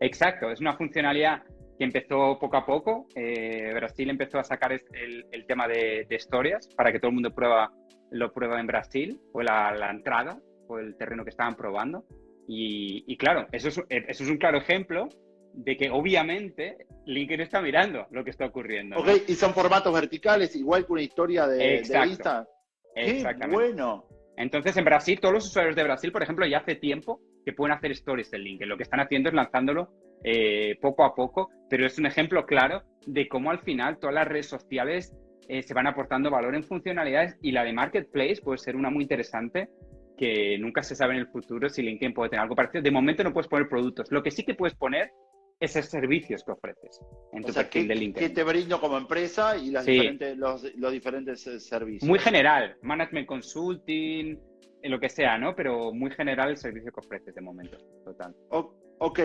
Exacto, es una funcionalidad que empezó poco a poco. Eh, Brasil empezó a sacar el, el tema de, de, historias para que todo el mundo prueba, lo prueba en Brasil. Fue la, la entrada, fue el terreno que estaban probando. Y, y, claro, eso es, eso es un claro ejemplo de que obviamente LinkedIn está mirando lo que está ocurriendo. Ok, y son formatos verticales, igual que una historia de, de Insta. Qué bueno. Entonces, en Brasil, todos los usuarios de Brasil, por ejemplo, ya hace tiempo que pueden hacer stories en LinkedIn. Lo que están haciendo es lanzándolo eh, poco a poco, pero es un ejemplo claro de cómo al final todas las redes sociales eh, se van aportando valor en funcionalidades y la de Marketplace puede ser una muy interesante que nunca se sabe en el futuro si LinkedIn puede tener algo parecido. De momento no puedes poner productos. Lo que sí que puedes poner es servicios que ofreces en tu perfil de LinkedIn. ¿Qué te brindo como empresa y las diferentes, los, los, diferentes eh, servicios? Muy general, management consulting, lo que sea, ¿no? Pero muy general el servicio que ofreces de momento, total. ok,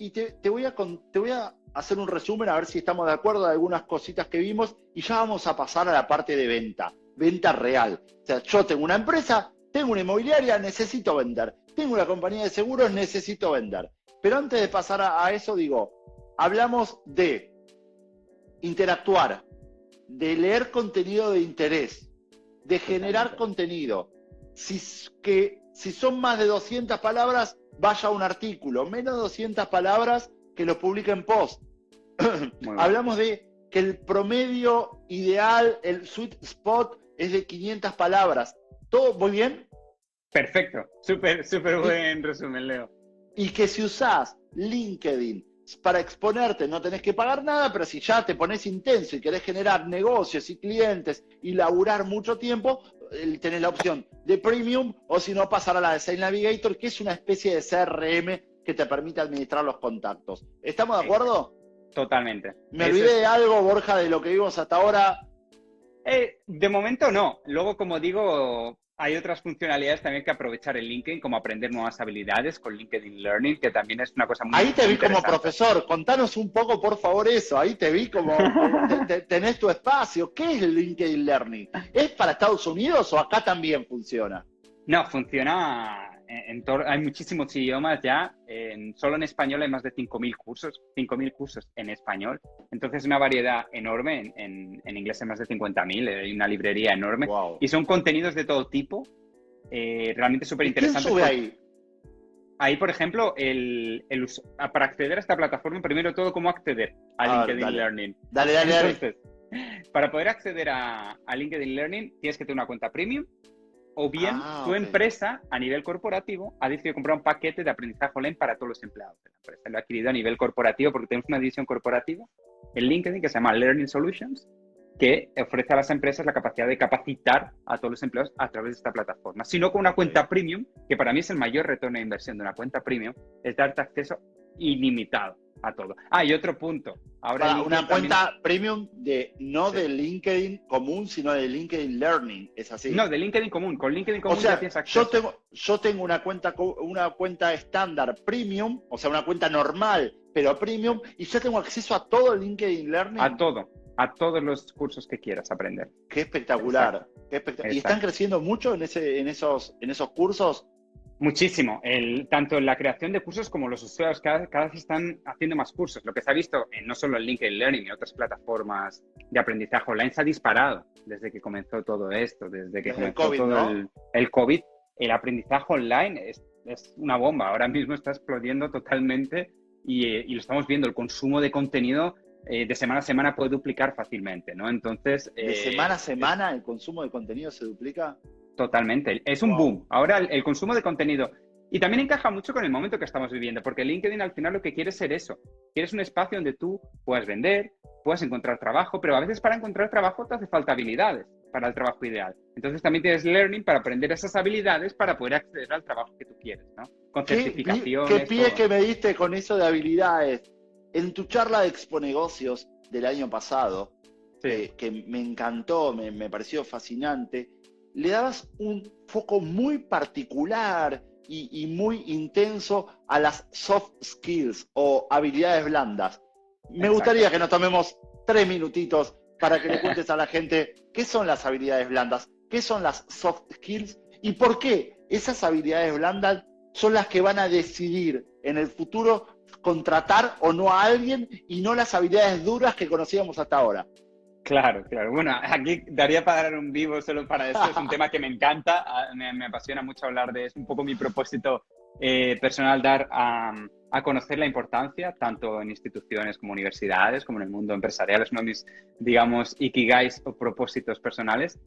y te, voy a, te voy a hacer un resumen a ver si estamos de acuerdo de algunas cositas que vimos y ya vamos a pasar a la parte de venta, venta real. O sea, yo tengo una empresa, tengo una inmobiliaria, necesito vender. Tengo una compañía de seguros, necesito vender. Pero antes de pasar a, eso, digo, hablamos de interactuar, de leer contenido de interés, de generar contenido. Si, que, si son más de 200 palabras, vaya a un artículo. Menos de 200 palabras, que lo publique en post. hablamos de que el promedio ideal, el sweet spot, es de 500 palabras. ¿Todo muy bien? Perfecto, súper, súper buen resumen, Leo. Y que si usás LinkedIn para exponerte no tenés que pagar nada, pero si ya te pones intenso y querés generar negocios y clientes y laburar mucho tiempo, tenés la opción de Premium o si no pasar a la de Sales Navigator, que es una especie de CRM que te permite administrar los contactos. ¿Estamos de acuerdo? Totalmente. ¿Me olvidé de algo, Borja, de lo que vimos hasta ahora? Eh, de momento no. Luego, como digo, hay otras funcionalidades también que aprovechar en LinkedIn, como aprender nuevas habilidades con LinkedIn Learning, que también es una cosa muy Ahí te vi como profesor, contanos un poco, por favor, eso. Ahí te vi como, tenés tu espacio. ¿Qué es el LinkedIn Learning? ¿Es para Estados Unidos o acá también funciona? No, funciona hay muchísimos idiomas ya. En, solo en español hay más de 5.000 cursos, 5.000 cursos en español. Entonces, una variedad enorme. En, en, inglés hay más de 50.000, hay una librería enorme. Y son contenidos de todo tipo, eh, realmente súper interesantes. sube ahí? Ahí, por ejemplo, el, el, para acceder a esta plataforma, primero todo, cómo acceder a ah, LinkedIn Learning. Dale, dale, Entonces, Para poder acceder a, a LinkedIn Learning, tienes que tener una cuenta premium o bien ah, tu empresa a nivel corporativo ha decidido comprar un paquete de aprendizaje online para todos los empleados de la empresa. Lo ha adquirido a nivel corporativo porque tenemos una división corporativa en LinkedIn que se llama Learning Solutions que ofrece a las empresas la capacidad de capacitar a todos los empleados a través de esta plataforma. Sino con una cuenta premium, que para mí es el mayor retorno de inversión de una cuenta premium, es darte acceso ilimitado a todo. Ah, y otro punto. Ahora una cuenta premium de no de LinkedIn común, sino de LinkedIn Learning, ¿es así? No, de LinkedIn común. Con LinkedIn común o sea, tienes acceso. Yo tengo, yo tengo una cuenta una cuenta estándar premium, o sea, una cuenta normal, pero premium, y yo tengo acceso a todo LinkedIn Learning. A todo, a todos los cursos que quieras aprender. Qué espectacular. ¿Y están creciendo mucho en ese, en esos, en esos cursos? Muchísimo. El, tanto en la creación de cursos como los usuarios cada, cada, vez están haciendo más cursos. Lo que se ha visto en, no solo en LinkedIn Learning y otras plataformas de aprendizaje online se ha disparado desde que comenzó todo esto, desde que comenzó todo el, el, COVID. el aprendizaje online es, es una bomba. Ahora mismo está explodiendo totalmente y, eh, y, lo estamos viendo. El consumo de contenido eh, de semana a semana puede duplicar fácilmente, ¿no? Entonces... ¿De eh, semana a semana el consumo de contenido se duplica? Totalmente. Es un boom. Ahora el, el, consumo de contenido... Y también encaja mucho con el momento que estamos viviendo, porque LinkedIn al final lo que quiere es ser eso. Quieres un espacio donde tú puedas vender, puedas encontrar trabajo, pero a veces para encontrar trabajo te hace falta habilidades para el trabajo ideal. Entonces también tienes learning para aprender esas habilidades para poder acceder al trabajo que tú quieres, ¿no? Con certificaciones. ¿Qué, qué pie todo. que me diste con eso de habilidades? En tu charla de Exponegocios del año pasado, sí. eh, que me encantó, me, me, pareció fascinante, le dabas un foco muy particular y, y, muy intenso a las soft skills o habilidades blandas. Me Exacto. gustaría que nos tomemos tres minutitos para que le cuentes a la gente qué son las habilidades blandas, qué son las soft skills y por qué esas habilidades blandas son las que van a decidir en el futuro contratar o no a alguien y no las habilidades duras que conocíamos hasta ahora. Claro, claro. Bueno, aquí daría para dar un vivo solo para eso. Es un tema que me encanta, me, me apasiona mucho hablar de, es un poco mi propósito eh, personal dar a, a, conocer la importancia, tanto en instituciones como universidades, como en el mundo empresarial. Es uno de mis, digamos, ikigais o propósitos personales.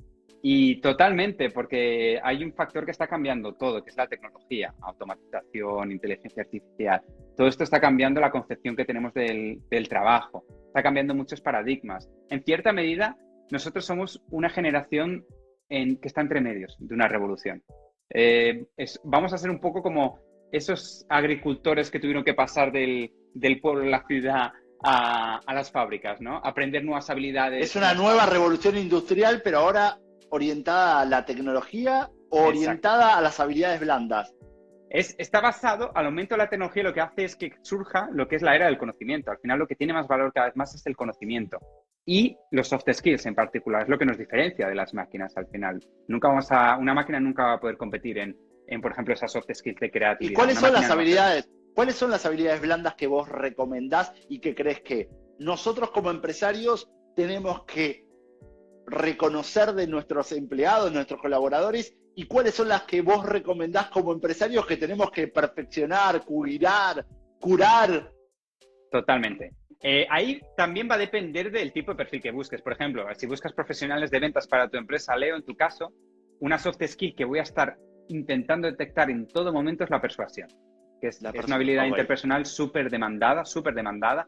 Y totalmente, porque hay un factor que está cambiando todo, que es la tecnología, automatización, inteligencia artificial. Todo esto está cambiando la concepción que tenemos del, del trabajo, está cambiando muchos paradigmas. En cierta medida, nosotros somos una generación en, que está entre medios de una revolución. Eh, vamos a ser un poco como esos agricultores que tuvieron que pasar del, del pueblo a la ciudad a, a, las fábricas, ¿no? Aprender nuevas habilidades. Es una nueva revolución industrial, pero ahora orientada a la tecnología o orientada a las habilidades blandas. Es, está basado, al aumento de la tecnología lo que hace es que surja lo que es la era del conocimiento. Al final lo que tiene más valor cada vez más es el conocimiento. Y los soft skills en particular es lo que nos diferencia de las máquinas al final. Nunca vamos a, una máquina nunca va a poder competir en, en por ejemplo, esas soft skills de creatividad. ¿Y cuáles una son las habilidades? ¿Cuáles son las habilidades blandas que vos recomendás y que crees que nosotros como empresarios tenemos que reconocer de nuestros empleados, nuestros colaboradores, y cuáles son las que vos recomendás como empresarios que tenemos que perfeccionar, cuidar, curar. Totalmente. Eh, ahí también va a depender del tipo de perfil que busques. Por ejemplo, si buscas profesionales de ventas para tu empresa, Leo, en tu caso, una soft skill que voy a estar intentando detectar en todo momento es la persuasión, que es, es una habilidad interpersonal súper demandada, súper demandada,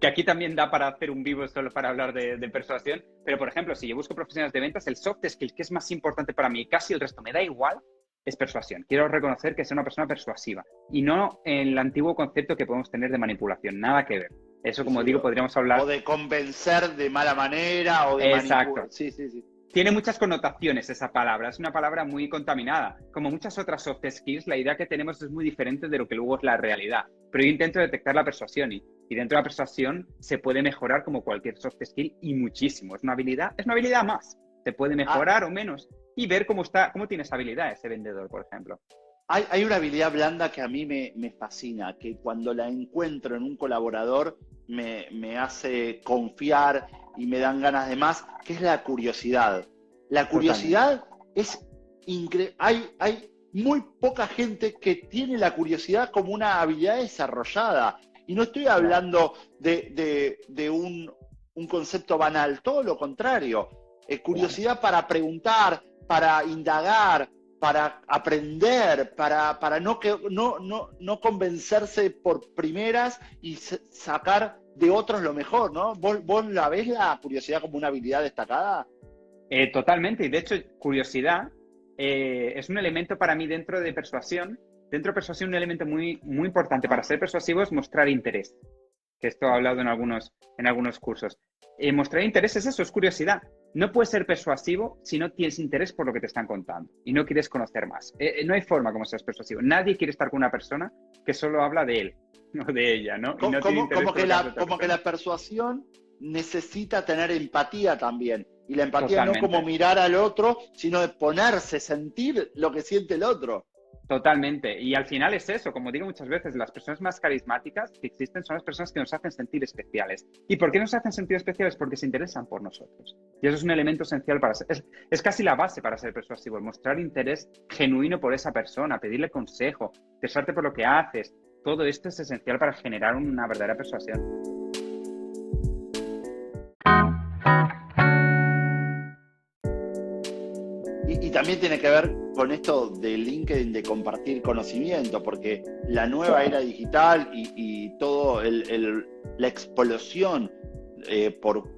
que aquí también da para hacer un vivo solo para hablar de, de, persuasión, pero por ejemplo, si yo busco profesionales de ventas, el soft skill que es más importante para mí, casi el resto me da igual, es persuasión. Quiero reconocer que soy una persona persuasiva y no el antiguo concepto que podemos tener de manipulación, nada que ver. Eso, como sí, digo, podríamos hablar... O de convencer de mala manera o de Exacto. Sí, sí, sí. Tiene muchas connotaciones esa palabra, es una palabra muy contaminada. Como muchas otras soft skills, la idea que tenemos es muy diferente de lo que luego es la realidad. Pero yo intento detectar la persuasión y, y dentro de la persuasión se puede mejorar como cualquier soft skill y muchísimo. Es una habilidad, es una habilidad más. Se puede mejorar ah. o menos y ver cómo está, cómo tiene esa habilidad ese vendedor, por ejemplo. Hay, hay una habilidad blanda que a mí me, me, fascina, que cuando la encuentro en un colaborador me, me hace confiar y me dan ganas de más, que es la curiosidad. La curiosidad Totalmente. es increíble. Hay, hay muy poca gente que tiene la curiosidad como una habilidad desarrollada. Y no estoy hablando de, de, de un, un, concepto banal, todo lo contrario. Eh, curiosidad para preguntar, para indagar, para aprender, para, para no, que, no, no, no convencerse por primeras y sacar de otros lo mejor, ¿no? ¿Vos, ¿Vos la ves la curiosidad como una habilidad destacada? Eh, totalmente, y de hecho, curiosidad eh, es un elemento para mí dentro de persuasión. Dentro de persuasión, un elemento muy, muy importante para ser persuasivo es mostrar interés, que esto he hablado en algunos, en algunos cursos. Eh, mostrar interés es eso, es curiosidad. No puedes ser persuasivo si no tienes interés por lo que te están contando y no quieres conocer más. Eh, no hay forma como seas persuasivo. Nadie quiere estar con una persona que solo habla de él, no de ella, ¿no? Como, no como que, la, como que la persuasión necesita tener empatía también. Y la empatía Totalmente. no como mirar al otro, sino de ponerse, sentir lo que siente el otro. Totalmente. Y al final es eso, como digo muchas veces, las personas más carismáticas que existen son las personas que nos hacen sentir especiales. ¿Y por qué nos hacen sentir especiales? Porque se interesan por nosotros. Y eso es un elemento esencial para ser, es, es casi la base para ser persuasivo, mostrar interés genuino por esa persona, pedirle consejo, interesarte por lo que haces. Todo esto es esencial para generar una verdadera persuasión. También tiene que ver con esto de LinkedIn de compartir conocimiento, porque la nueva era digital y, todo la explosión eh, por,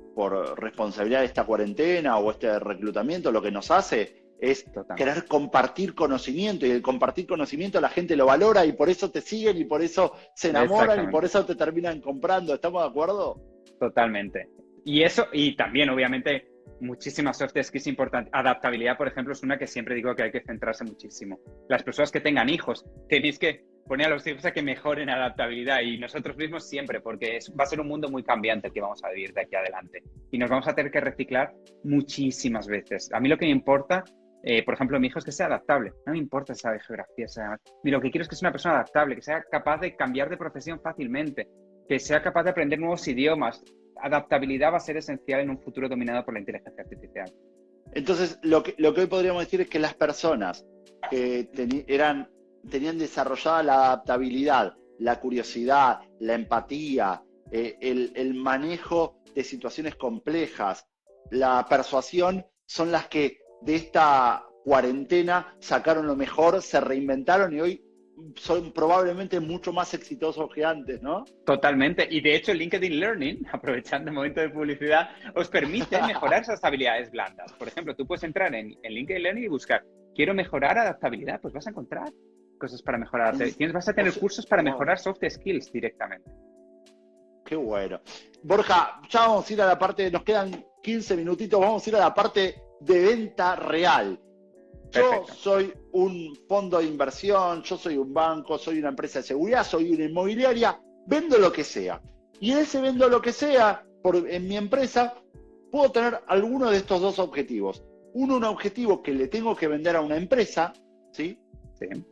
responsabilidad de esta cuarentena o este reclutamiento, lo que nos hace es querer compartir conocimiento y el compartir conocimiento la gente lo valora y por eso te siguen y por eso se enamoran y por eso te terminan comprando. ¿Estamos de acuerdo? Totalmente. Y eso, y también obviamente muchísimas soft skills importantes. Adaptabilidad, por ejemplo, es una que siempre digo que hay que centrarse muchísimo. Las personas que tengan hijos, tenéis que poner a los hijos a que mejoren adaptabilidad y nosotros mismos siempre, porque va a ser un mundo muy cambiante el que vamos a vivir de aquí adelante. Y nos vamos a tener que reciclar muchísimas veces. A mí lo que me importa, eh, por ejemplo, mi hijo es que sea adaptable. No me importa esa geografía. Sea... lo que quiero es que sea una persona adaptable, que sea capaz de cambiar de profesión fácilmente, que sea capaz de aprender nuevos idiomas, adaptabilidad va a ser esencial en un futuro dominado por la inteligencia artificial. Entonces, lo que, lo que hoy podríamos decir es que las personas que tenían desarrollada la adaptabilidad, la curiosidad, la empatía, eh, el manejo de situaciones complejas, la persuasión, son las que de esta cuarentena sacaron lo mejor, se reinventaron y hoy son probablemente mucho más exitosos que antes, ¿no? Totalmente. Y de hecho, LinkedIn Learning, aprovechando el momento de publicidad, os permite mejorar esas habilidades blandas. Por ejemplo, tú puedes entrar en, LinkedIn Learning y buscar, quiero mejorar adaptabilidad, pues vas a encontrar cosas para mejorar. Tienes, vas a tener cursos para mejorar soft skills directamente. Qué bueno. Borja, ya vamos a ir a la parte, nos quedan 15 minutitos, vamos a ir a la parte de venta real. Yo soy un fondo de inversión, yo soy un banco, soy una empresa de seguridad, soy una inmobiliaria, vendo lo que sea. Y en ese vendo lo que sea, por, en mi empresa, puedo tener alguno de estos dos objetivos. Uno, un objetivo que le tengo que vender a una empresa, ¿sí?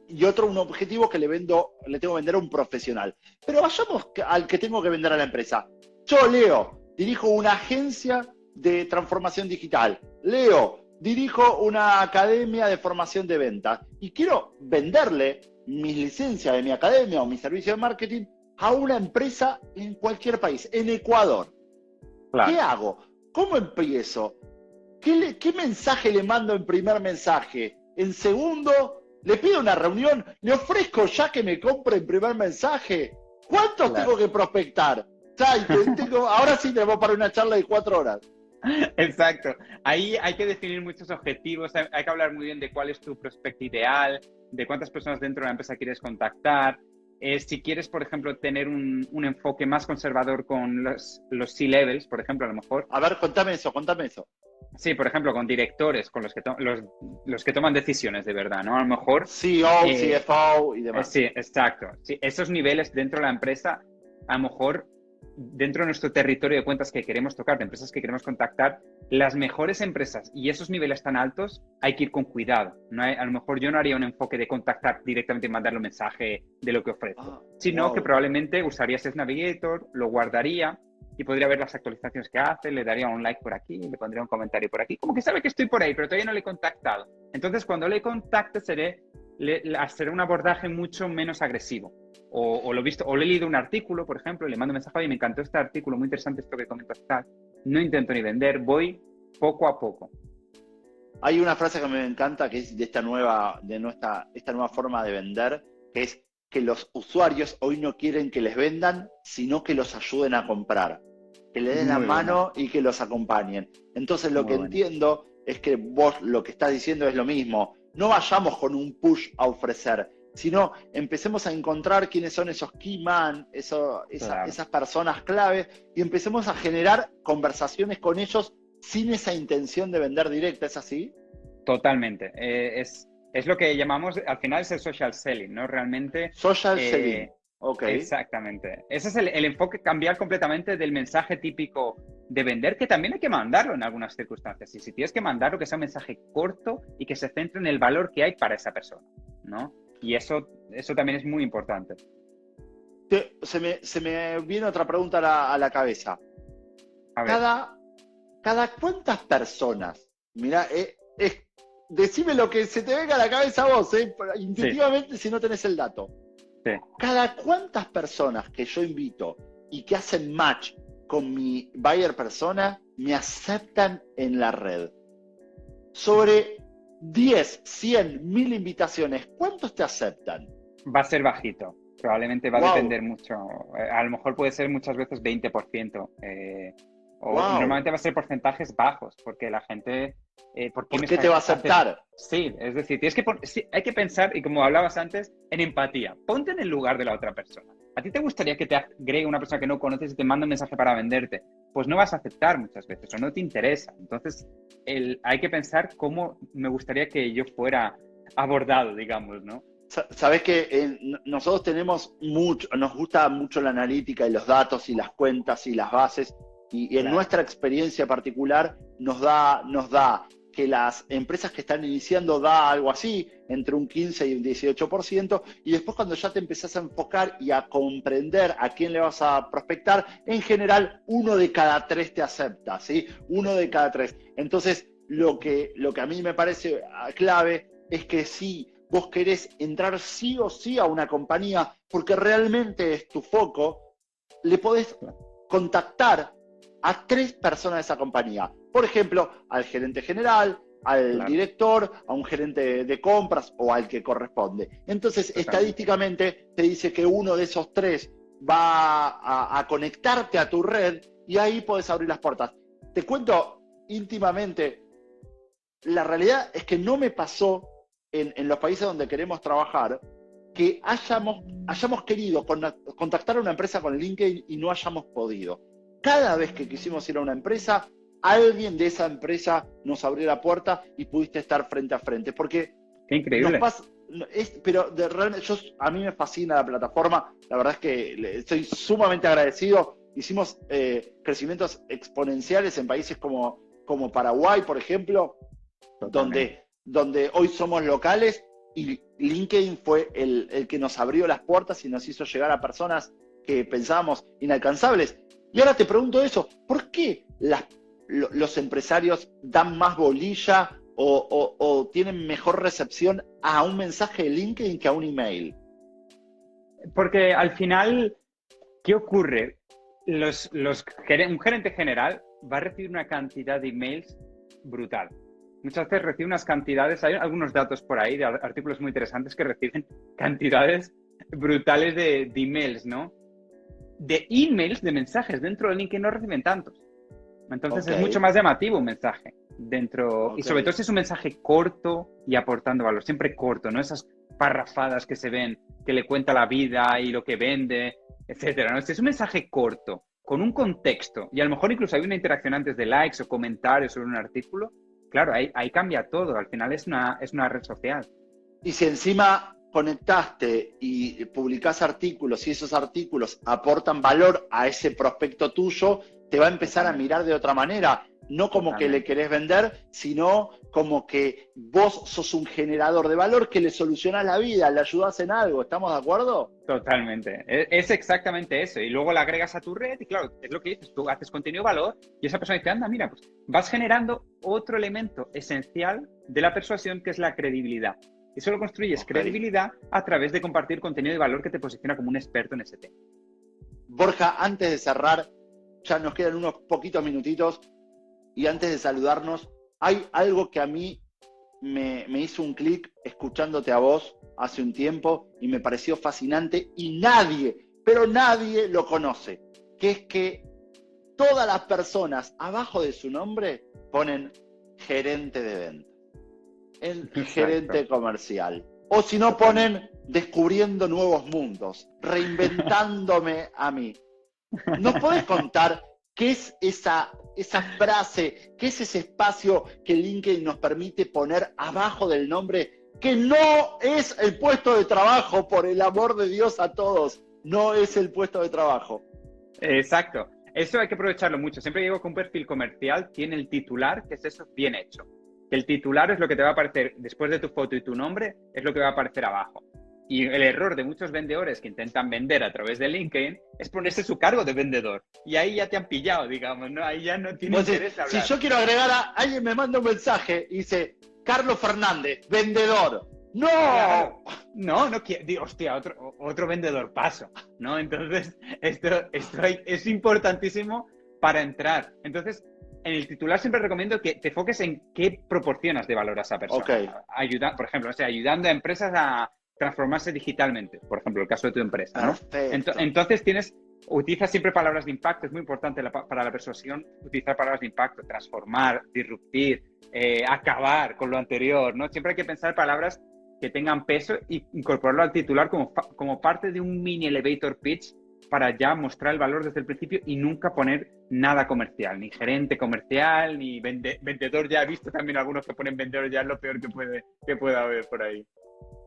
Y otro, un objetivo que le vendo, le tengo que vender a un profesional. Pero vayamos al que tengo que vender a la empresa. Yo, Leo, dirijo una agencia de transformación digital. Leo, dirijo una academia de formación de ventas y quiero venderle mis licencias de mi academia o mi servicio de marketing a una empresa en cualquier país, en Ecuador. ¿Qué hago? ¿Cómo empiezo? ¿Qué, ¿Qué, mensaje le mando en primer mensaje? En segundo, le pido una reunión, le ofrezco ya que me compre en primer mensaje. ¿Cuántos tengo que prospectar? ahora sí tenemos para una charla de cuatro horas. Exacto. Ahí hay que definir muchos objetivos, hay que hablar muy bien de cuál es tu prospecto ideal, de cuántas personas dentro de la empresa quieres contactar. Eh, si quieres, por ejemplo, tener un, enfoque más conservador con los, los C-levels, por ejemplo, a lo mejor. A ver, contame eso, contame eso. Sí, por ejemplo, con directores, con los que, los, los, que toman decisiones de verdad, ¿no? A lo mejor. CEO, eh, CFO y demás. Sí, exacto. Sí, esos niveles dentro de la empresa, a lo mejor dentro de nuestro territorio de cuentas que queremos tocar, de empresas que queremos contactar, las mejores empresas y esos niveles tan altos hay que ir con cuidado. No a lo mejor yo no haría un enfoque de contactar directamente y mandarle un mensaje de lo que ofrezco, ah, sino que probablemente usaría Sales Navigator, lo guardaría y podría ver las actualizaciones que hace, le daría un like por aquí, le pondría un comentario por aquí, como que sabe que estoy por ahí, pero todavía no le he contactado. Entonces, cuando le contacte, seré, le, hacer un abordaje mucho menos agresivo o, lo he visto, o le he leído un artículo, por ejemplo, y le mando un mensaje y me encantó este artículo, muy interesante esto que comentas tal. No intento ni vender, voy poco a poco. Hay una frase que me encanta que es de esta nueva, de nuestra, esta nueva forma de vender, que es que los usuarios hoy no quieren que les vendan, sino que los ayuden a comprar, que le den la mano y que los acompañen. Entonces lo que entiendo es que vos lo que estás diciendo es lo mismo. No vayamos con un push a ofrecer, sino empecemos a encontrar quiénes son esos key man, esas personas clave, y empecemos a generar conversaciones con ellos sin esa intención de vender directa, ¿es así? Totalmente. Eh, es, es, lo que llamamos, al final es el social selling, ¿no? Realmente. Social eh, selling. Okay. Exactamente. Ese es el, el, enfoque, cambiar completamente del mensaje típico de vender, que también hay que mandarlo en algunas circunstancias. Y si tienes que mandarlo, que sea un mensaje corto y que se centre en el valor que hay para esa persona, ¿no? Y eso, eso también es muy importante. se, me, viene otra pregunta a la, cabeza. Cada, cada cuántas personas, mira, eh, decime lo que se te venga a la cabeza a vos, eh, intuitivamente si no tenés el dato. Cada cuántas personas que yo invito y que hacen match con mi buyer persona me aceptan en la red. Sobre 10, 100, 1000 invitaciones, ¿cuántos te aceptan? Va a ser bajito. Probablemente va a depender mucho. Eh, a lo mejor puede ser muchas veces 20%. Eh, o normalmente va a ser porcentajes bajos, porque la gente... Eh, ¿Por qué, te va a aceptar? Sí, es decir, tienes que hay que pensar, y como hablabas antes, en empatía. Ponte en el lugar de la otra persona. ¿A ti te gustaría que te agregue una persona que no conoces y te manda un mensaje para venderte? Pues no vas a aceptar muchas veces o no te interesa. Entonces, el, hay que pensar cómo me gustaría que yo fuera abordado, digamos, ¿no? Sabes que eh, nosotros tenemos mucho, nos gusta mucho la analítica y los datos y las cuentas y las bases y, en nuestra experiencia particular nos da, nos da que las empresas que están iniciando da algo así, entre un 15 y un 18%, y después cuando ya te empezás a enfocar y a comprender a quién le vas a prospectar, en general uno de cada tres te acepta, ¿sí? Uno de cada tres. Entonces, lo que, lo que a mí me parece ah, clave es que si vos querés entrar sí o sí a una compañía, porque realmente es tu foco, le podés contactar a tres personas de esa compañía. Por ejemplo, al gerente general, al director, a un gerente de compras o al que corresponde. Entonces, estadísticamente te dice que uno de esos tres va a, conectarte a tu red y ahí puedes abrir las puertas. Te cuento íntimamente, la realidad es que no me pasó en, en los países donde queremos trabajar que hayamos, hayamos querido contactar a una empresa con LinkedIn y no hayamos podido cada vez que quisimos ir a una empresa, alguien de esa empresa nos abrió la puerta y pudiste estar frente a frente. Porque. Qué increíble. pero de, yo, a mí me fascina la plataforma. La verdad es que estoy sumamente agradecido. Hicimos eh, crecimientos exponenciales en países como, como Paraguay, por ejemplo, donde, donde hoy somos locales y LinkedIn fue el, el que nos abrió las puertas y nos hizo llegar a personas que pensábamos inalcanzables. Y ahora te pregunto eso, ¿por qué los empresarios dan más bolilla o, tienen mejor recepción a un mensaje de LinkedIn que a un email? Porque al final, ¿qué ocurre? Los, un gerente general va a recibir una cantidad de emails brutal. Muchas veces recibe unas cantidades, hay algunos datos por ahí de artículos muy interesantes que reciben cantidades brutales de, de emails, ¿no? de emails, de mensajes dentro de LinkedIn no reciben tantos. Entonces es mucho más llamativo un mensaje dentro, y sobre todo si es un mensaje corto y aportando valor, siempre corto, no esas parrafadas que se ven, que le cuenta la vida y lo que vende, etcétera. ¿no? Si es un mensaje corto, con un contexto, y a lo mejor incluso hay una interacción antes de likes o comentarios sobre un artículo, claro, ahí, ahí cambia todo, al final es una, es una red social. Y si encima conectaste y publicás artículos y esos artículos aportan valor a ese prospecto tuyo, te va a empezar a mirar de otra manera. No como que le querés vender, sino como que vos sos un generador de valor que le solucionas la vida, le ayudas en algo. ¿Estamos de acuerdo? Totalmente. E, es exactamente eso. Y luego la agregas a tu red y claro, es lo que dices, tú haces contenido de valor y esa persona dice, anda, mira, pues vas generando otro elemento esencial de la persuasión que es la credibilidad. Y solo construyes credibilidad a través de compartir contenido de valor que te posiciona como un experto en ese tema. Borja, antes de cerrar, ya nos quedan unos poquitos minutitos y antes de saludarnos, hay algo que a mí me, me hizo un clic escuchándote a vos hace un tiempo y me pareció fascinante y nadie, pero nadie lo conoce, que es que todas las personas abajo de su nombre ponen gerente de venta en gerente comercial. O si no ponen descubriendo nuevos mundos, reinventándome a mí. ¿Nos puedes contar qué es esa, esa frase, qué es ese espacio que LinkedIn nos permite poner abajo del nombre? Que no es el puesto de trabajo, por el amor de Dios a todos, no es el puesto de trabajo. Exacto. Eso hay que aprovecharlo mucho. Siempre digo que un perfil comercial tiene el titular, que es eso bien hecho el titular es lo que te va a aparecer después de tu foto y tu nombre, es lo que va a aparecer abajo. Y el error de muchos vendedores que intentan vender a través de LinkedIn es ponerse su cargo de vendedor. Y ahí ya te han pillado, digamos, ¿no? Ahí ya no tiene interés Si yo quiero agregar a alguien me manda un mensaje y dice, Carlos Fernández, vendedor. ¡No! No, no quiero. Hostia, otro, otro vendedor paso. ¿No? Entonces, esto, esto es importantísimo para entrar. Entonces, en el titular siempre recomiendo que te enfoques en qué proporcionas de valor a esa persona. Ayuda, por ejemplo, o sea, ayudando a empresas a transformarse digitalmente, por ejemplo, el caso de tu empresa. ¿no? entonces tienes, utiliza siempre palabras de impacto, es muy importante para la persuasión utilizar palabras de impacto, transformar, disruptir, eh, acabar con lo anterior, ¿no? Siempre hay que pensar palabras que tengan peso y incorporarlo al titular como, como parte de un mini elevator pitch para ya mostrar el valor desde el principio y nunca poner nada comercial, ni gerente comercial, ni vendedor ya. He visto también algunos que ponen vendedor ya, es lo peor que puede, que pueda haber por ahí.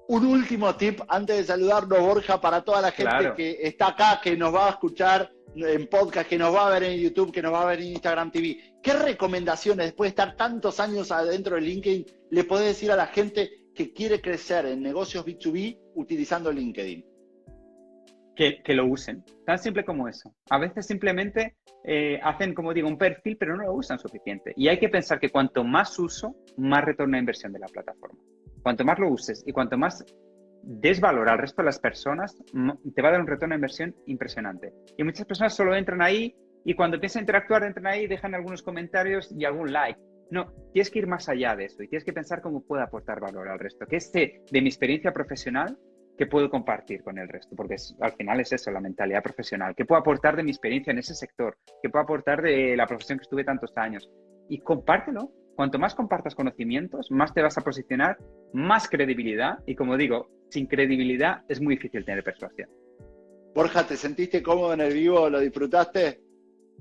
Un último tip antes de saludarnos, Borja, para toda la gente que está acá, que nos va a escuchar en podcast, que nos va a ver en YouTube, que nos va a ver en Instagram TV. ¿Qué recomendaciones, después de estar tantos años adentro de LinkedIn, le podés decir a la gente que quiere crecer en negocios B2B utilizando LinkedIn? que, lo usen. Tan simple como eso. A veces simplemente eh, hacen, como digo, un perfil, pero no lo usan suficiente. Y hay que pensar que cuanto más uso, más retorno a inversión de la plataforma. Cuanto más lo uses y cuanto más des valor al resto de las personas, te va a dar un retorno a inversión impresionante. Y muchas personas solo entran ahí y cuando empiezan a interactuar, entran ahí, dejan algunos comentarios y algún like. No, tienes que ir más allá de eso y tienes que pensar cómo puede aportar valor al resto. Que este, de mi experiencia profesional, ¿Qué puedo compartir con el resto? Porque al final es eso, la mentalidad profesional. ¿Qué puedo aportar de mi experiencia en ese sector? ¿Qué puedo aportar de la profesión que estuve tantos años? Y compártelo. Cuanto más compartas conocimientos, más te vas a posicionar, más credibilidad. Y como digo, sin credibilidad es muy difícil tener persuasión. Borja, ¿te sentiste cómodo en el vivo? ¿Lo disfrutaste?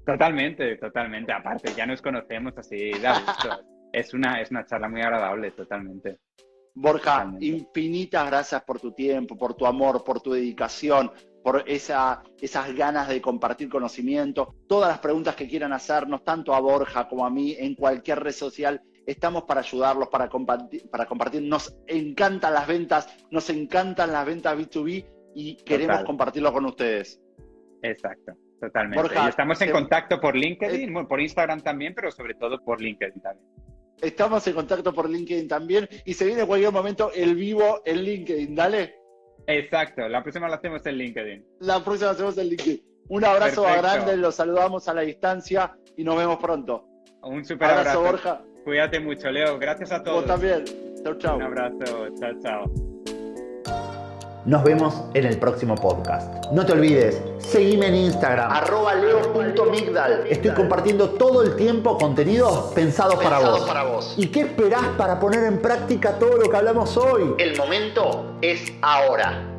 Totalmente, totalmente. Aparte, ya nos conocemos así, es una, es una charla muy agradable, totalmente. Borja, infinitas gracias por tu tiempo, por tu amor, por tu dedicación, por esa, esas ganas de compartir conocimiento. Todas las preguntas que quieran hacernos, tanto a Borja como a mí, en cualquier red social, estamos para ayudarlos, para compartir. Para compartir. Nos encantan las ventas, nos encantan las ventas B2B y queremos compartirlo con ustedes. Exacto. Totalmente. Borja, y estamos en contacto por LinkedIn, eh, por Instagram también, pero sobre todo por LinkedIn también. Estamos en contacto por LinkedIn también y se viene en cualquier momento el vivo en LinkedIn, dale. Exacto, la próxima la hacemos en LinkedIn. La próxima la hacemos en LinkedIn. Un abrazo grande, los saludamos a la distancia y nos vemos pronto. Un super abrazo, Borja. Cuídate mucho, Leo. Gracias a todos. Vos también. Chao, chao. Un abrazo. Chao, chao. Nos vemos en el próximo podcast. No te olvides, seguime en Instagram, arroba leo.migdal. Estoy compartiendo todo el tiempo contenidos pensados, para, vos. para vos. ¿Y qué esperás para poner en práctica todo lo que hablamos hoy? El momento es ahora.